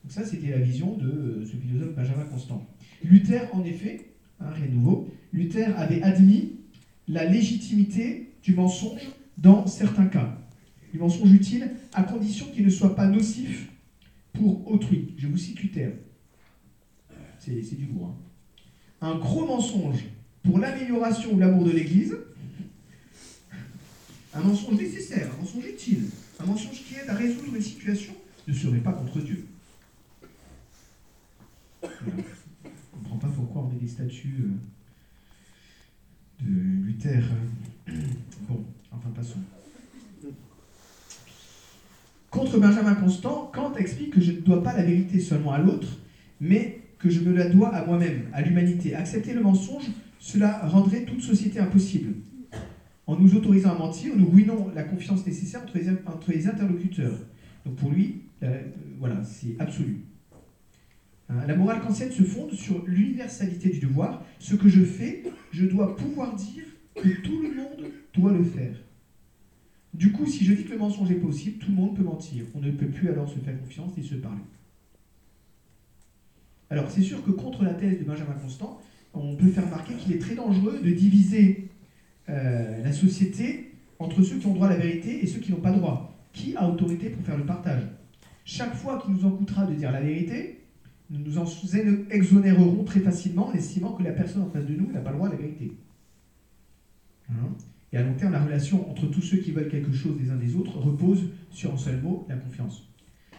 Donc ça, c'était la vision de euh, ce philosophe Benjamin Constant. Luther, en effet, hein, rien de nouveau, Luther avait admis la légitimité du mensonge dans certains cas. Du mensonge utile à condition qu'il ne soit pas nocif pour autrui. Je vous cite Luther. C'est du lourd. Hein. Un gros mensonge pour l'amélioration ou l'amour de l'Église, un mensonge nécessaire, un mensonge utile, un mensonge qui aide à résoudre une situation ne serait pas contre Dieu. On ne comprend pas pourquoi on met des statues. Euh, de Luther. Bon, enfin passons. Contre Benjamin Constant, Kant explique que je ne dois pas la vérité seulement à l'autre, mais que je me la dois à moi-même, à l'humanité. Accepter le mensonge, cela rendrait toute société impossible. En nous autorisant à mentir, nous ruinons la confiance nécessaire entre les, entre les interlocuteurs. Donc pour lui, euh, voilà, c'est absolu. Hein, la morale kantienne se fonde sur l'universalité du devoir. Ce que je fais, je dois pouvoir dire que tout le monde doit le faire. Du coup, si je dis que le mensonge est possible, tout le monde peut mentir. On ne peut plus alors se faire confiance ni se parler. Alors, c'est sûr que contre la thèse de Benjamin Constant, on peut faire remarquer qu'il est très dangereux de diviser euh, la société entre ceux qui ont droit à la vérité et ceux qui n'ont pas droit. Qui a autorité pour faire le partage? Chaque fois qu'il nous en coûtera de dire la vérité, nous nous en exonérerons très facilement en estimant que la personne en face de nous n'a pas le droit à la vérité. Hein et à long terme, la relation entre tous ceux qui veulent quelque chose des uns des autres repose sur un seul mot, la confiance.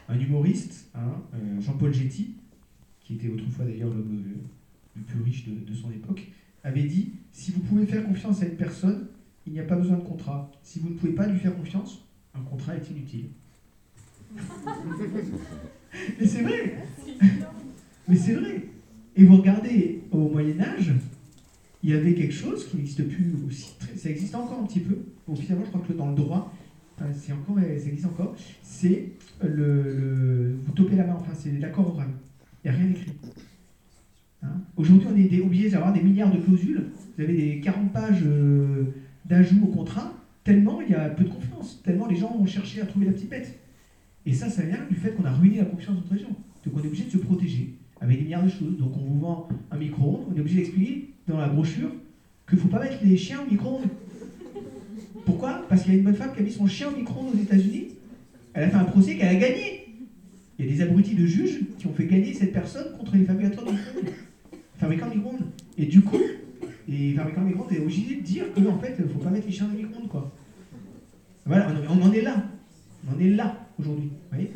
Un humoriste, hein, euh, Jean-Paul Getty, qui était autrefois d'ailleurs l'homme euh, le plus riche de, de, son époque, avait dit Si vous pouvez faire confiance à une personne, il n'y a pas besoin de contrat. Si vous ne pouvez pas lui faire confiance, un contrat est inutile. Et c'est vrai Mais c'est vrai. Et vous regardez au Moyen Âge, il y avait quelque chose qui n'existe plus aussi. Ça existe encore un petit peu. Bon, finalement, je crois que dans le droit, c'est encore, ça existe encore. C'est le, vous topez la main. Enfin, c'est l'accord oral. Il n'y a rien écrit. Hein? Aujourd'hui, on est obligé d'avoir des milliards de clausules. Vous avez des 40 pages euh, d'ajouts au contrat. Tellement il y a peu de confiance. Tellement les gens vont chercher à trouver la petite bête. Et ça, ça vient du fait qu'on a ruiné la confiance entre les gens. Donc on est obligé de se protéger avec des milliards de choses. Donc on vous vend un micro-ondes, on est obligé d'expliquer dans la brochure qu'il ne faut pas mettre les chiens au micro-ondes. Pourquoi? Parce qu'il y a une bonne femme qui a mis son chien au micro-ondes aux États-Unis. Elle a fait un procès qu'elle a gagné. Il y a des abrutis de juges qui ont fait gagner cette personne contre les fabricateurs de micro-ondes. Fabricants de micro-ondes. Et du coup, les fabricants de micro-ondes est obligé de dire qu'en fait, il ne faut pas mettre les chiens au micro-ondes. Voilà, on en est là. On en est là aujourd'hui. vous voyez?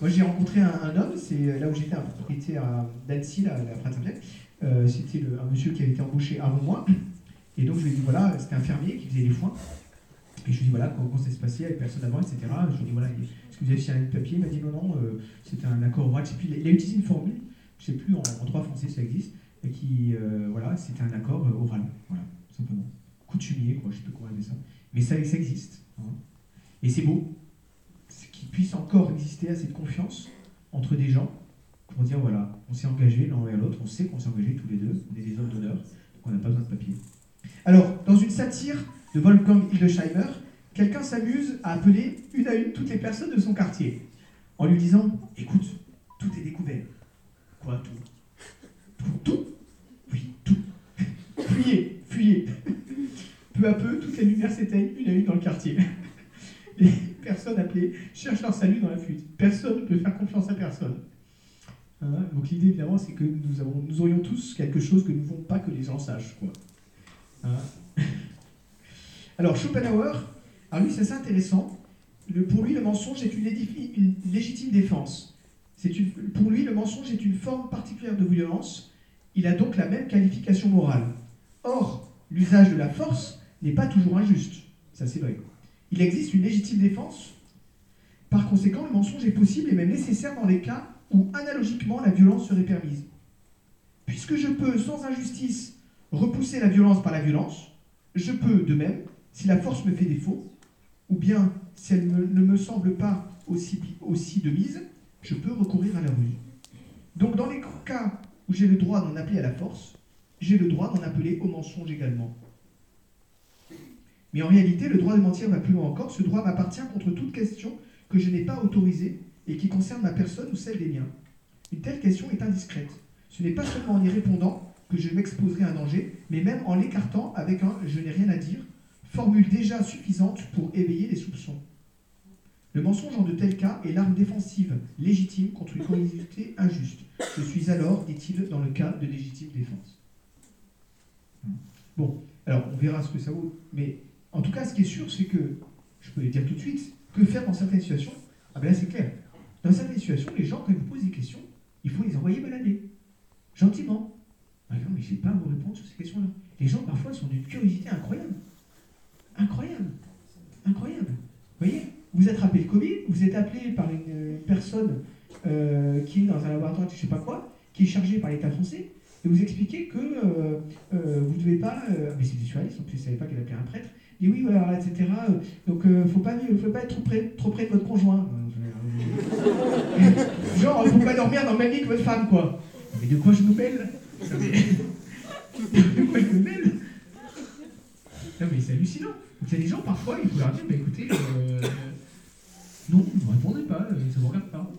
Moi, j'ai rencontré un, un homme, c'est là où j'étais à propriété à d'Annecy, la Prince Saint-Pierre. Euh, c'était un monsieur qui avait été embauché avant moi. Et donc, je lui ai dit, voilà, c'était un fermier qui faisait des foins. Et je lui ai dit, voilà, comment, ça se passait avec personne avant, etc. Je lui ai dit, voilà, est-ce que vous avez signé un papier Il m'a dit, non, non, euh, c'était un accord oral. Je sais plus, il a- il a utilisé une formule, je ne sais plus, en, droit français, ça existe, et qui, euh, voilà, c'était un accord euh, oral. Voilà, simplement. Coutumier, quoi, je ne sais plus comment ça. Mais ça, ça existe. hein. Et c'est beau puisse encore exister assez de confiance entre des gens pour dire voilà, on s'est engagé l'un envers l'autre, on sait qu'on s'est engagé tous les deux, on est des hommes d'honneur, donc on n'a pas besoin de papier. Alors, dans une satire de Wolfgang Hildesheimer, quelqu'un s'amuse à appeler une à une toutes les personnes de son quartier en lui disant écoute, tout est découvert. Quoi, tout? Tout Tout? Oui, tout. fuyez, fuyez. Peu à peu, toutes les lumières s'éteignent une à une dans le quartier. personnes appelées cherchent leur salut dans la fuite. Personne ne peut faire confiance à personne. Hein, donc l'idée évidemment c'est que nous, avons, nous aurions tous quelque chose que nous ne voulons pas que les gens sachent. Quoi. Hein. Alors Schopenhauer, alors lui c'est assez intéressant. Pour lui le mensonge est une, légitime défense. Une, pour lui le mensonge est une forme particulière de violence. Il a donc la même qualification morale. Or, l'usage de la force n'est pas toujours injuste. Ça c'est vrai. Il existe une légitime défense. Par conséquent, le mensonge est possible et même nécessaire dans les cas où analogiquement la violence serait permise. Puisque je peux, sans injustice, repousser la violence par la violence, je peux, de même, si la force me fait défaut, ou bien si elle ne me semble pas aussi, aussi de mise, je peux recourir à la ruse. Donc dans les cas où j'ai le droit d'en appeler à la force, j'ai le droit d'en appeler au mensonge également. Mais en réalité, le droit de mentir va plus loin encore. Ce droit m'appartient contre toute question que je n'ai pas autorisée et qui concerne ma personne ou celle des miens. Une telle question est indiscrète. Ce n'est pas seulement en y répondant que je m'exposerai à un danger, mais même en l'écartant avec un je n'ai rien à dire, formule déjà suffisante pour éveiller les soupçons. Le mensonge en de tels cas est l'arme défensive légitime contre une curiosité injuste. Je suis alors, dit-il, dans le cas de légitime défense. Bon, alors on verra ce que ça vaut, mais en tout cas, ce qui est sûr, c'est que, je peux le dire tout de suite, que faire dans certaines situations Ah ben là, c'est clair. Dans certaines situations, les gens, quand ils vous posent des questions, il faut les envoyer balader. Gentiment. Ah non, mais j'ai pas vous répondre sur ces questions-là. Les gens, parfois, sont d'une curiosité incroyable. Incroyable. Incroyable. Vous voyez Vous attrapez le Covid, vous êtes appelé par une, personne euh, qui est dans un laboratoire, je sais pas quoi, qui est chargée par l'État français, et vous expliquez que euh, euh, vous ne devez pas. euh, mais c'est du surréalisme, en plus, je ne savais pas qu'elle appelait un prêtre. Et oui, voilà, etc. euh, Donc, il ne faut, pas, faut pas être trop près, trop près de votre conjoint. Genre, il ne faut pas dormir dans le même lit que votre femme, quoi. Mais de quoi je me mêle? De quoi je me mêle? Non, mais c'est hallucinant. Donc, il y a des gens, parfois, il faut leur dire, bah, écoutez, euh, non, vous ne répondez pas, euh, ça ne vous regarde pas.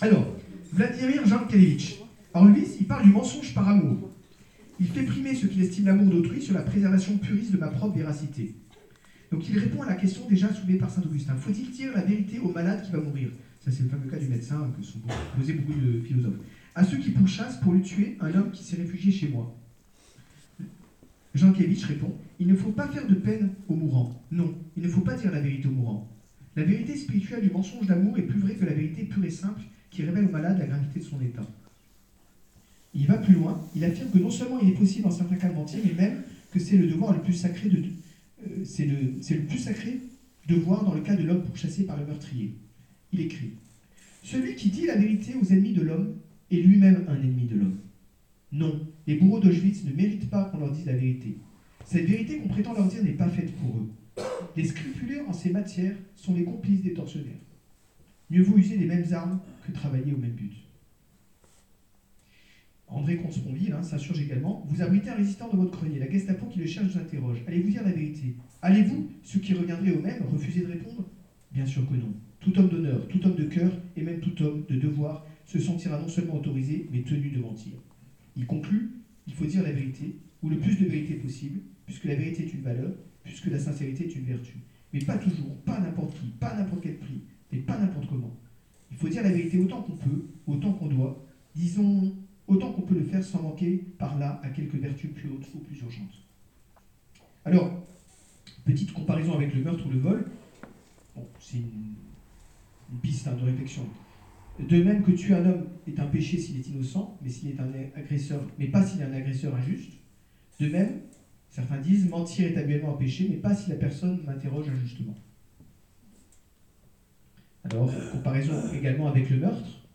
Alors, Vladimir Jankelevitch. Alors lui, il parle du mensonge par amour. Il fait primer ce qu'il estime l'amour d'autrui sur la préservation puriste de ma propre véracité. Donc il répond à la question déjà soulevée par saint Augustin. Faut-il dire la vérité au malade qui va mourir? Ça c'est le fameux cas du médecin que sont posés beaucoup de philosophes. À ceux qui pourchassent pour le tuer un homme qui s'est réfugié chez moi. Jean Kévitch répond Il ne faut pas faire de peine aux mourants. Non, il ne faut pas dire la vérité aux mourants. La vérité spirituelle du mensonge d'amour est plus vraie que la vérité pure et simple qui révèle au malade la gravité de son état. Il va plus loin, il affirme que non seulement il est possible dans certains cas de mentir, mais même que c'est le devoir le plus sacré de euh, plus sacré devoir dans le cas de l'homme pourchassé par le meurtrier. Il écrit Celui qui dit la vérité aux ennemis de l'homme est lui-même un ennemi de l'homme. Non, les bourreaux d'Auschwitz ne méritent pas qu'on leur dise la vérité. Cette vérité qu'on prétend leur dire n'est pas faite pour eux. Les scrupuleux en ces matières sont les complices des tortionnaires. Mieux vaut user les mêmes armes que travailler au même but. André Comte-Sponville hein, s'insurge également. Vous abritez un résistant dans votre grenier. La Gestapo qui le cherche vous interroge. Allez-vous dire la vérité? Allez-vous, ceux qui reviendraient au même, refuser de répondre? Bien sûr que non. Tout homme d'honneur, tout homme de cœur et même tout homme de devoir se sentira non seulement autorisé, mais tenu de mentir. Il conclut il faut dire la vérité, ou le plus de vérité possible, puisque la vérité est une valeur, puisque la sincérité est une vertu. Mais pas toujours, pas n'importe qui, pas n'importe quel prix, mais pas n'importe comment. Il faut dire la vérité autant qu'on peut, autant qu'on doit, disons autant qu'on peut le faire sans manquer par là à quelques vertus plus hautes ou plus urgentes. Alors, petite comparaison avec le meurtre ou le vol, bon, c'est une, piste hein, de réflexion. De même que tuer un homme est un péché s'il est innocent, mais s'il est un agresseur, mais pas s'il est un agresseur injuste. De même, certains disent mentir est habituellement un péché, mais pas si la personne m'interroge injustement. Alors, comparaison également avec le meurtre,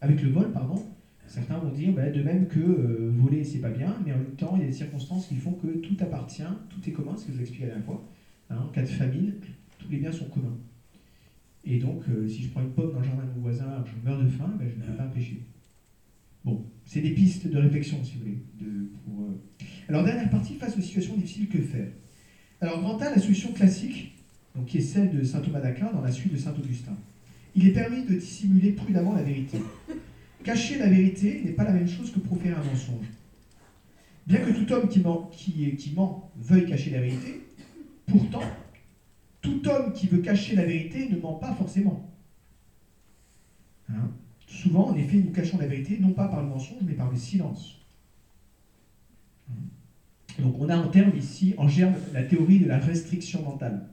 avec le vol, pardon. Certains vont dire bah, de même que euh, voler c'est pas bien, mais en même temps il y a des circonstances qui font que tout appartient, tout est commun, ce que je vous expliqué à la fois. Hein, en cas de famine, tous les biens sont communs. Et donc, euh, si je prends une pomme dans le jardin de mon voisin, je meurs de faim, ben, je ne fais pas péché. Bon, c'est des pistes de réflexion, si vous voulez. pour, euh. Alors, dernière partie, face aux situations difficiles, que faire? Alors, Grand A, la solution classique, donc, qui est celle de saint Thomas d'Aquin dans la suite de saint Augustin. Il est permis de dissimuler prudemment la vérité. Cacher la vérité n'est pas la même chose que proférer un mensonge. Bien que tout homme qui ment, veuille cacher la vérité, pourtant, tout homme qui veut cacher la vérité ne ment pas forcément. Hein? Souvent, en effet, nous cachons la vérité non pas par le mensonge, mais par le silence. Donc on a en terme ici, en germe, la théorie de la restriction mentale.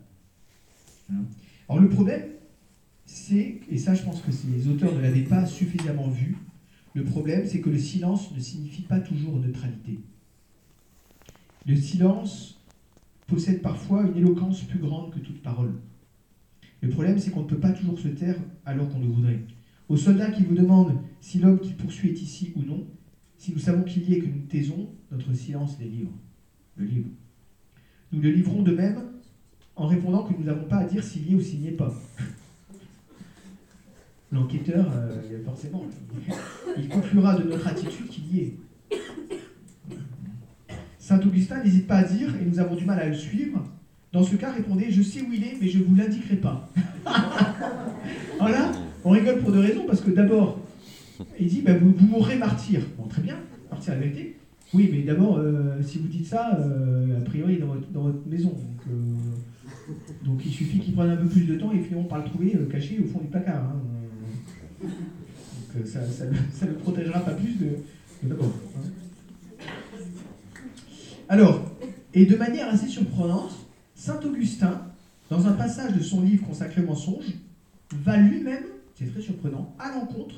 Hein? Alors le problème, c'est, et ça je pense que les auteurs ne l'avaient pas suffisamment vu, le problème c'est que le silence ne signifie pas toujours neutralité. Le silence possède parfois une éloquence plus grande que toute parole. Le problème c'est qu'on ne peut pas toujours se taire alors qu'on le voudrait. Au soldat qui vous demande si l'homme qui poursuit est ici ou non, si nous savons qu'il y est que nous taisons, notre silence les livre. Le livre. Nous le livrons de même en répondant que nous n'avons pas à dire s'il y est ou s'il n'y est pas. L'enquêteur, euh, forcément, il conclura de notre attitude qu'il y est. Saint Augustin n'hésite pas à dire, et nous avons du mal à le suivre, dans ce cas, répondez, je sais où il est, mais je ne vous l'indiquerai pas. voilà, on rigole pour deux raisons, parce que d'abord, il dit, ben, vous, mourrez martyr. Bon, très bien, martyr la vérité. Oui, mais d'abord, euh, si vous dites ça, euh, a priori, dans votre, dans votre maison. Donc, il suffit qu'il prenne un peu plus de temps et finiront par le trouver caché au fond du placard. Hein. Ça, ne protégera pas plus de. Hein. Alors, et de manière assez surprenante, Saint Augustin, dans un passage de son livre consacré au mensonge, va lui-même, c'est très surprenant, à l'encontre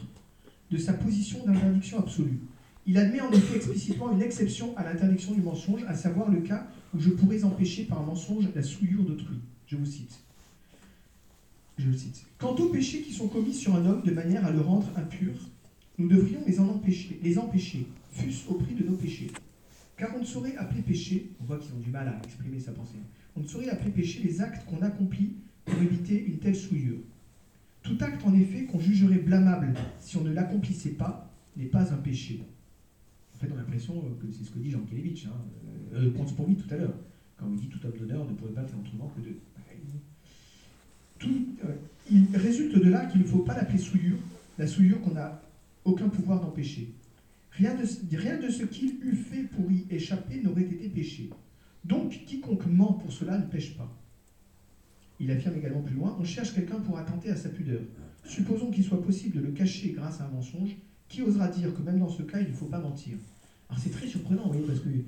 de sa position d'interdiction absolue. Il admet en effet explicitement une exception à l'interdiction du mensonge, à savoir le cas où je pourrais empêcher par un mensonge la souillure d'autrui. Je vous cite. Je cite. Quant aux péchés qui sont commis sur un homme de manière à le rendre impur, nous devrions les empêcher, les empêcher, fût-ce au prix de nos péchés. Car on ne saurait appeler péché, on voit qu'ils ont du mal à exprimer sa pensée, on ne saurait appeler péché les actes qu'on accomplit pour éviter une telle souillure. Tout acte, en effet, qu'on jugerait blâmable si on ne l'accomplissait pas, n'est pas un péché. En fait, on a l'impression que c'est ce que dit Jean Kelevitch, hein, euh, pour lui tout à l'heure, quand il dit tout homme d'honneur ne pourrait pas faire autrement que de euh, il résulte de là qu'il ne faut pas l'appeler souillure, la souillure qu'on n'a aucun pouvoir d'empêcher. Rien de, rien de ce qu'il eût fait pour y échapper n'aurait été péché. Donc, quiconque ment pour cela ne pêche pas. Il affirme également plus loin, on cherche quelqu'un pour attenter à sa pudeur. Supposons qu'il soit possible de le cacher grâce à un mensonge, qui osera dire que même dans ce cas, il ne faut pas mentir? Alors c'est très surprenant, vous voyez, parce qu'il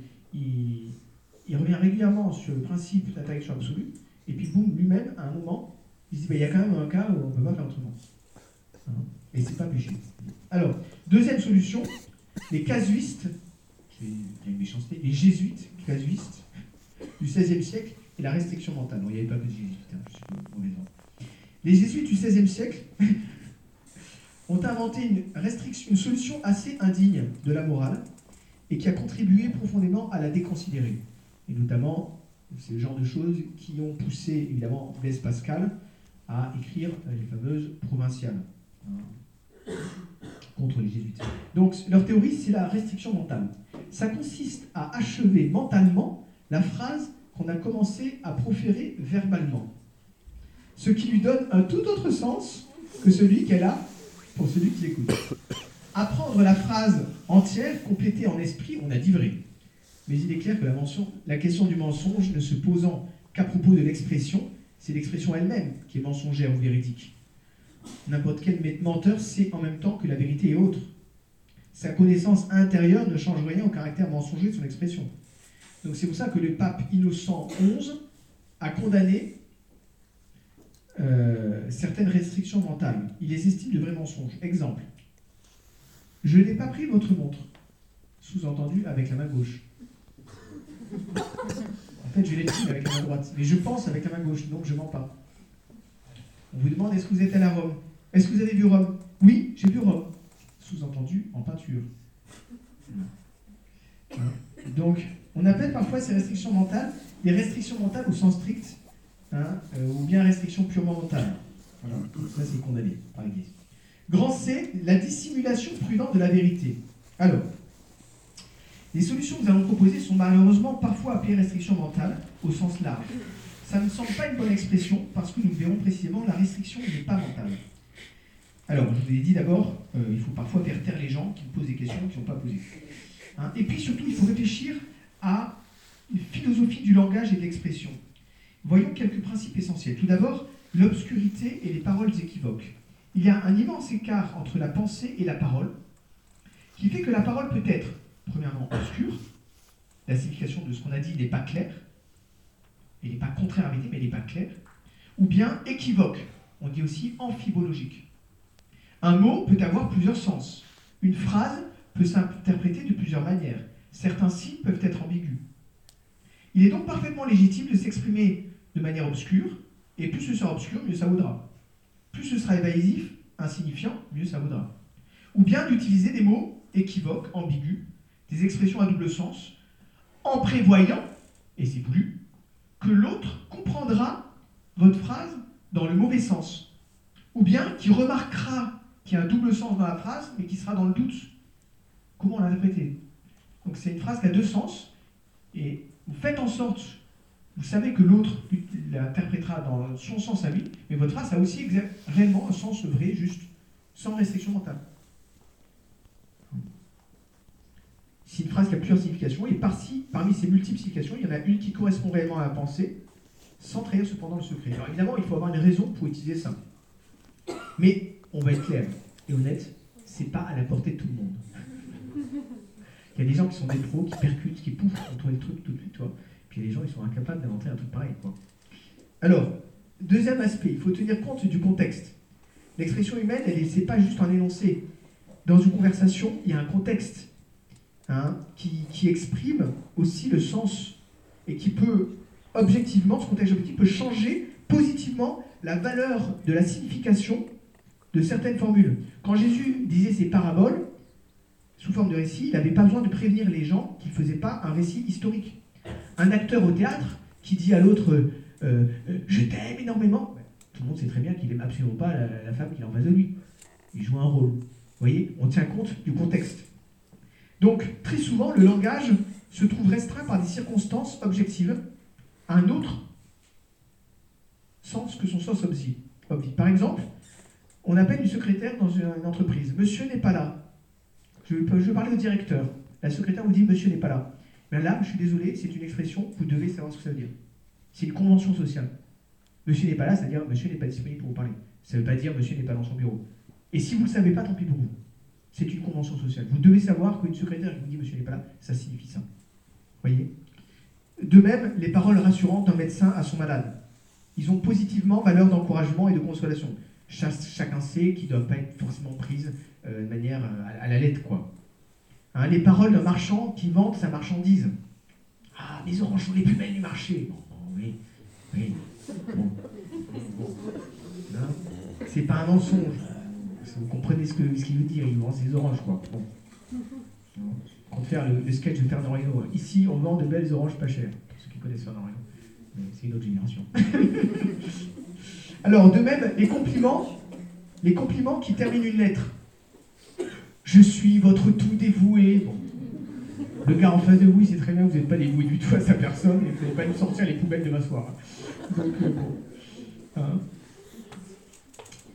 il revient régulièrement sur le principe d'interdiction absolue, et puis boum, lui-même, à un moment, il bah, il y a quand même un cas où on ne peut pas faire autrement. Hein et c'est pas péché. Alors, deuxième solution, les casuistes, une méchanceté, les jésuites casuistes du XVIe siècle et la restriction mentale. Non, il n'y avait pas que des jésuites, hein, je suis Les jésuites du XVIe siècle ont inventé une, restriction, une solution assez indigne de la morale et qui a contribué profondément à la déconsidérer. Et notamment, c'est le genre de choses qui ont poussé évidemment Blaise Pascal à écrire les fameuses provinciales hein, contre les jésuites. Donc leur théorie, c'est la restriction mentale. Ça consiste à achever mentalement la phrase qu'on a commencé à proférer verbalement. Ce qui lui donne un tout autre sens que celui qu'elle a pour celui qui écoute. Apprendre la phrase entière, complétée en esprit, on a dit vrai. Mais il est clair que la question du mensonge ne se posant qu'à propos de l'expression, c'est l'expression elle-même qui est mensongère ou véridique. N'importe quel menteur sait en même temps que la vérité est autre. Sa connaissance intérieure ne change rien au caractère mensonger de son expression. Donc c'est pour ça que le pape Innocent XI a condamné euh, certaines restrictions mentales. Il les estime de vrais mensonges. Exemple. Je n'ai pas pris votre montre. Sous-entendu avec la main gauche. En fait, je l'ai pris avec la main droite. Mais je pense avec la main gauche, donc je mens pas. On vous demande est-ce que vous êtes allé à Rome? Est-ce que vous avez vu Rome? Oui, j'ai vu Rome. Sous-entendu en peinture. Hein? Donc, on appelle parfois ces restrictions mentales des restrictions mentales au sens strict, hein, euh, ou bien restrictions purement mentales. Voilà, ça c'est condamné par l'Église. Grand C, la dissimulation prudente de la vérité. Alors, les solutions que nous allons proposer sont malheureusement parfois appelées restrictions mentales au sens large. Ça ne semble pas une bonne expression parce que nous verrons précisément la restriction n'est pas mentale. Alors, je vous ai dit d'abord, euh, il faut parfois faire taire les gens qui posent des questions qui n'ont pas posées. Hein, et puis surtout, il faut réfléchir à une philosophie du langage et de l'expression. Voyons quelques principes essentiels. Tout d'abord, l'obscurité et les paroles équivoques. Il y a un immense écart entre la pensée et la parole, qui fait que la parole peut être, premièrement, obscure, la signification de ce qu'on a dit n'est pas claire, elle n'est pas contraire à vérité, mais elle n'est pas claire, ou bien équivoque, on dit aussi amphibologique. Un mot peut avoir plusieurs sens. Une phrase peut s'interpréter de plusieurs manières. Certains signes peuvent être ambigus. Il est donc parfaitement légitime de s'exprimer de manière obscure, et plus ce sera obscur, mieux ça vaudra. Plus ce sera évasif, insignifiant, mieux ça vaudra. Ou bien d'utiliser des mots équivoques, ambigus, des expressions à double sens, en prévoyant, et c'est voulu, que l'autre comprendra votre phrase dans le mauvais sens. Ou bien qui remarquera qu'il y a un double sens dans la phrase, mais qui sera dans le doute. Comment l'interpréter? Donc c'est une phrase qui a deux sens, et vous faites en sorte, vous savez que l'autre l'interprétera dans son sens à lui, mais votre phrase a aussi réellement un sens vrai, juste, sans restriction mentale. C'est une phrase qui a plusieurs significations, et parmi ces multiples significations, il y en a une qui correspond réellement à la pensée, sans trahir cependant le secret. Alors évidemment, il faut avoir une raison pour utiliser ça. Mais on va être clair et honnête, c'est pas à la portée de tout le monde. Il y a des gens qui sont des pros, qui percutent, qui pouffent contre les trucs tout de suite, toi. Puis il y a des gens qui sont incapables d'inventer un truc pareil, quoi. Alors, deuxième aspect, il faut tenir compte du contexte. L'expression humaine, elle n'est pas juste un énoncé. Dans une conversation, il y a un contexte hein, qui, exprime aussi le sens et qui peut, objectivement, ce contexte objectif peut changer positivement la valeur de la signification de certaines formules. Quand Jésus disait ces paraboles, sous forme de récit, il n'avait pas besoin de prévenir les gens qu'il ne faisait pas un récit historique. Un acteur au théâtre qui dit à l'autre euh, euh, Je t'aime énormément, tout le monde sait très bien qu'il n'aime absolument pas la, femme qui est en face de lui. Il joue un rôle. Vous voyez, on tient compte du contexte. Donc, très souvent, le langage se trouve restreint par des circonstances objectives à un autre sens que son sens objet. Par exemple, on appelle une secrétaire dans une entreprise. Monsieur n'est pas là. Je, vais parler au directeur. La secrétaire vous dit Monsieur n'est pas là. Mais là, je suis désolé, c'est une expression, vous devez savoir ce que ça veut dire. C'est une convention sociale. Monsieur n'est pas là, c'est-à-dire Monsieur n'est pas disponible pour vous parler. Ça ne veut pas dire Monsieur n'est pas dans son bureau. Et si vous ne le savez pas, tant pis pour vous. C'est une convention sociale. Vous devez savoir qu'une secrétaire qui vous dit Monsieur n'est pas là, ça signifie ça. Voyez? De même, les paroles rassurantes d'un médecin à son malade. Ils ont positivement valeur d'encouragement et de consolation. chacun sait qu'ils ne doivent pas être forcément prises euh, de manière euh, à, la lettre, quoi. Hein, les paroles d'un marchand qui vante sa marchandise. Ah, les oranges sont les plus belles du marché. oui, oui. Bon. Hein, c'est pas un mensonge. Vous comprenez ce qu'il ce veut dire, il vend ses oranges, quoi. Bon. On faire le, le sketch de Fernand Reynaud. Ici, on vend de belles oranges pas chères, pour ceux qui connaissent Fernand Reynaud. Mais c'est une autre génération. Alors, de même, les compliments, les compliments qui terminent une lettre. Je suis votre tout dévoué. Bon. Le gars en face de vous, il sait très bien que vous n'êtes pas dévoué du tout à sa personne et vous n'allez pas nous sortir les poubelles de m'asseoir. Donc, euh, bon. Hein.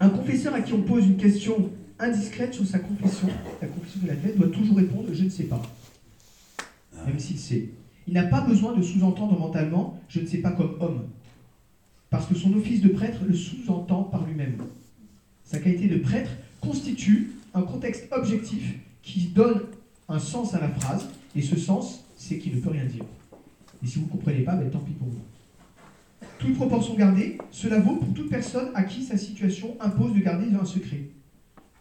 Un confesseur à qui on pose une question indiscrète sur sa confession, la confession de la tête, doit toujours répondre je ne sais pas, même s'il sait. Il n'a pas besoin de sous-entendre mentalement je ne sais pas comme homme, parce que son office de prêtre le sous-entend par lui-même. Sa qualité de prêtre constitue un contexte objectif qui donne un sens à la phrase, et ce sens, c'est qu'il ne peut rien dire. Et si vous ne comprenez pas, ben, tant pis pour vous. Toute proportion gardée, cela vaut pour toute personne à qui sa situation impose de garder un secret.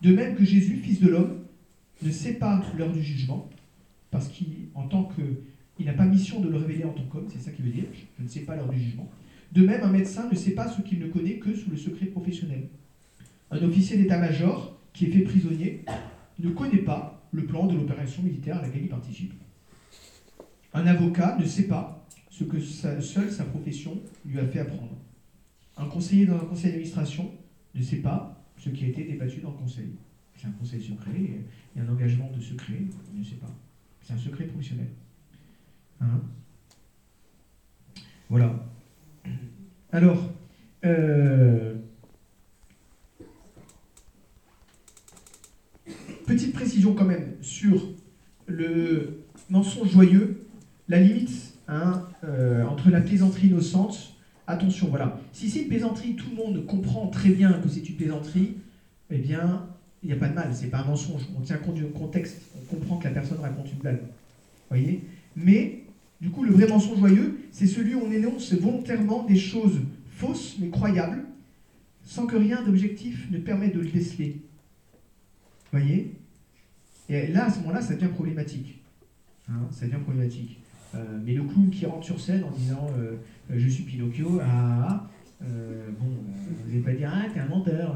De même que Jésus, fils de l'homme, ne sait pas l'heure du jugement, parce qu'en tant que il n'a pas mission de le révéler en tant qu'homme, c'est ça qu'il veut dire, je ne sais pas l'heure du jugement. De même, un médecin ne sait pas ce qu'il ne connaît que sous le secret professionnel. Un officier d'état-major qui est fait prisonnier ne connaît pas le plan de l'opération militaire à laquelle il participe. Un avocat ne sait pas ce que seule sa profession lui a fait apprendre. Un conseiller dans un conseil d'administration ne sait pas ce qui a été débattu dans le conseil. C'est un conseil secret, et il y a un engagement de secret, il ne sait pas. C'est un secret professionnel. Hein? Voilà. Alors, euh, petite précision quand même sur le mensonge joyeux, la limite hein, euh, entre la plaisanterie innocente. Attention, voilà. Si c'est une plaisanterie, tout le monde comprend très bien que c'est une plaisanterie, eh bien, il n'y a pas de mal, c'est pas un mensonge. On tient compte du contexte, on comprend que la personne raconte une blague. voyez? Mais, du coup, le vrai mensonge joyeux, c'est celui où on énonce volontairement des choses fausses mais croyables, sans que rien d'objectif ne permette de le déceler. voyez? Et là, à ce moment-là, ça devient problématique. Hein, ça devient problématique. Euh, mais le clown qui rentre sur scène en disant euh, euh, Je suis Pinocchio, ah, ah, euh, bon, vous n'allez pas dire Ah, t'es un menteur.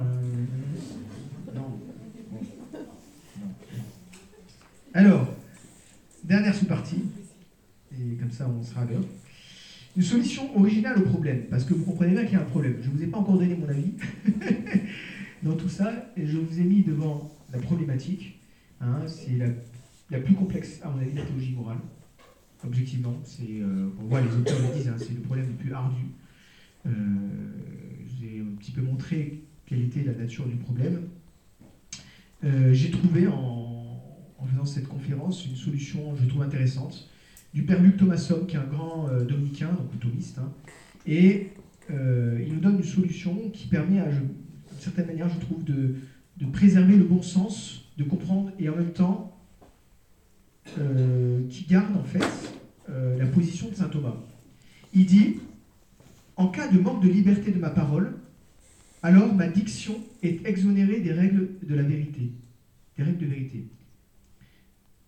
non. Alors, dernière sous-partie, et comme ça on sera l'heure. Une solution originale au problème, parce que vous comprenez bien qu'il y a un problème. Je ne vous ai pas encore donné mon avis dans tout ça, et je vous ai mis devant la problématique. hein, c'est la, la plus complexe, à mon avis, la théologie morale. Objectivement, c'est, euh, on voit les auteurs le disent, hein, c'est le problème le plus ardu. Euh, J'ai un petit peu montré quelle était la nature du problème. Euh, J'ai trouvé en, faisant cette conférence une solution, je trouve intéressante, du père Luc Thomasson, qui est un grand dominicain, donc thomiste, hein, et il nous donne une solution qui permet, d'une certaine manière, je trouve, de préserver le bon sens, de comprendre, et en même temps, euh, qui garde en fait euh, la position de saint Thomas. Il dit En cas de manque de liberté de ma parole, alors ma diction est exonérée des règles de la vérité, des règles de vérité.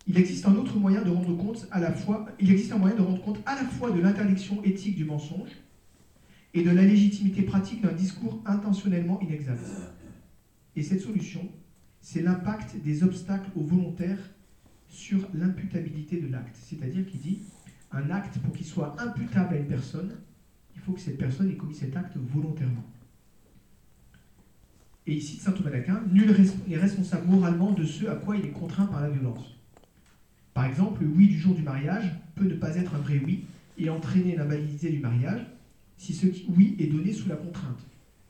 Il existe un autre moyen de rendre compte à la fois, il existe un moyen de rendre compte à la fois de l'interdiction éthique du mensonge et de la légitimité pratique d'un discours intentionnellement inexact. Et cette solution, c'est l'impact des obstacles au volontaire sur l'imputabilité de l'acte. C'est-à-dire qu'il dit un acte, pour qu'il soit imputable à une personne, il faut que cette personne ait commis cet acte volontairement. Et ici, saint Thomas d'Aquin, nul n'est responsable moralement de ce à quoi il est contraint par la violence. Par exemple, le oui du jour du mariage peut ne pas être un vrai oui et entraîner l'invalidité du mariage si ce oui est donné sous la contrainte.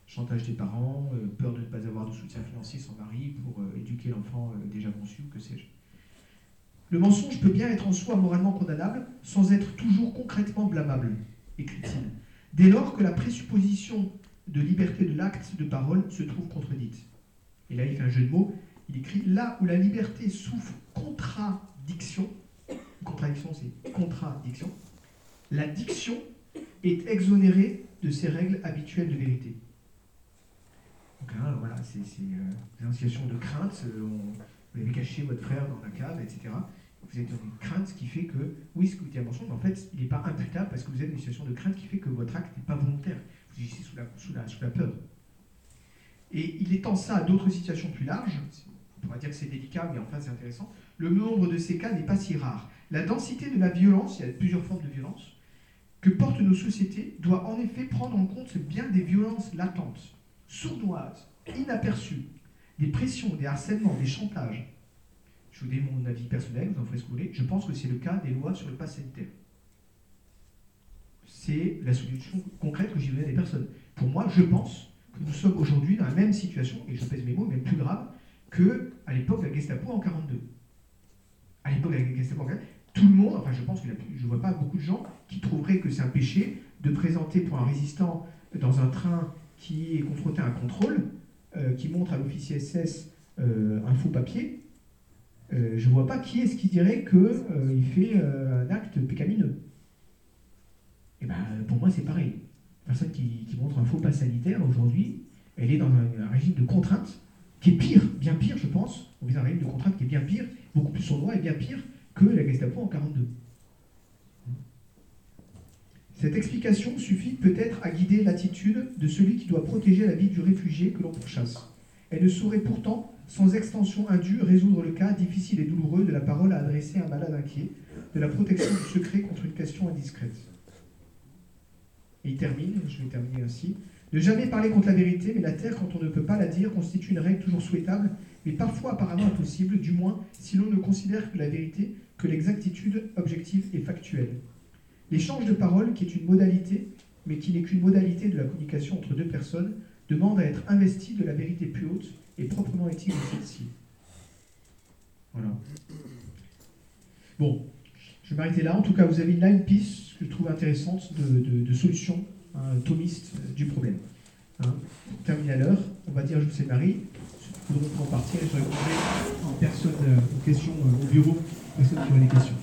Chantage des parents, euh, peur de ne pas avoir de soutien financier sans mari pour euh, éduquer l'enfant euh, déjà conçu, que sais-je. Le mensonge peut bien être en soi moralement condamnable sans être toujours concrètement blâmable, écrit-il, dès lors que la présupposition de liberté de l'acte de parole se trouve contredite. Et là, il fait un jeu de mots. Il écrit là où la liberté souffre contradiction, contradiction c'est contradiction, la diction est exonérée de ses règles habituelles de vérité. Donc hein, voilà, c'est euh, de crainte. euh, vous avez caché votre frère dans la cave, etc. Vous êtes dans une crainte qui fait que, oui, ce que vous dites un mensonge, mais en fait, il n'est pas imputable parce que vous êtes dans une situation de crainte qui fait que votre acte n'est pas volontaire. Vous agissez sous la, sous la, sous la peur. Et il étend ça à d'autres situations plus larges. On pourrait dire que c'est délicat, mais enfin c'est intéressant. Le nombre de ces cas n'est pas si rare. La densité de la violence, il y a plusieurs formes de violence, que portent nos sociétés doit en effet prendre en compte bien des violences latentes, sournoises, inaperçues, des pressions, des harcèlements, des chantages. Je vous donne mon avis personnel, vous en ferez ce que vous voulez. Je pense que c'est le cas des lois sur le pass sanitaire. C'est la solution concrète que j'y veux à des personnes. Pour moi, je pense que nous sommes aujourd'hui dans la même situation, et je pèse mes mots, même plus grave, qu'à l'époque de la Gestapo en 42. À l'époque de la Gestapo en 42, tout le monde, enfin je pense que je ne vois pas beaucoup de gens qui trouveraient que c'est un péché de présenter pour un résistant dans un train qui est confronté à un contrôle, euh, qui montre à l'officier SS euh, un faux papier. Euh, je ne vois pas qui est-ce qui dirait qu'il fait un acte pécamineux. Et eh ben, pour moi, c'est pareil. Une personne qui, montre un faux pas sanitaire aujourd'hui, elle est dans un, régime de contrainte qui est pire, bien pire, je pense. On vit un régime de contrainte qui est bien pire, beaucoup plus sournois et bien pire que la Gestapo en 42. Cette explication suffit peut-être à guider l'attitude de celui qui doit protéger la vie du réfugié que l'on pourchasse. Elle ne saurait pourtant, sans extension indue, résoudre le cas difficile et douloureux de la parole à adresser à un malade inquiet, de la protection du secret contre une question indiscrète. Et il termine, je vais terminer ainsi. Ne jamais parler contre la vérité, mais la taire quand on ne peut pas la dire constitue une règle toujours souhaitable, mais parfois apparemment impossible, du moins si l'on ne considère que la vérité que l'exactitude objective et factuelle. L'échange de paroles, qui est une modalité, mais qui n'est qu'une modalité de la communication entre deux personnes, demande à être investi de la vérité plus haute et proprement éthique de celle-ci. Voilà. Bon, je vais m'arrêter là. En tout cas, vous avez là une piste que je trouve intéressante de, solution hein, thomiste euh, du problème. Hein. Pour terminer à l'heure, on va dire je vous sais Marie. Nous en partir je répondrai en personne euh, aux questions euh, au bureau, personne qui aurait des questions.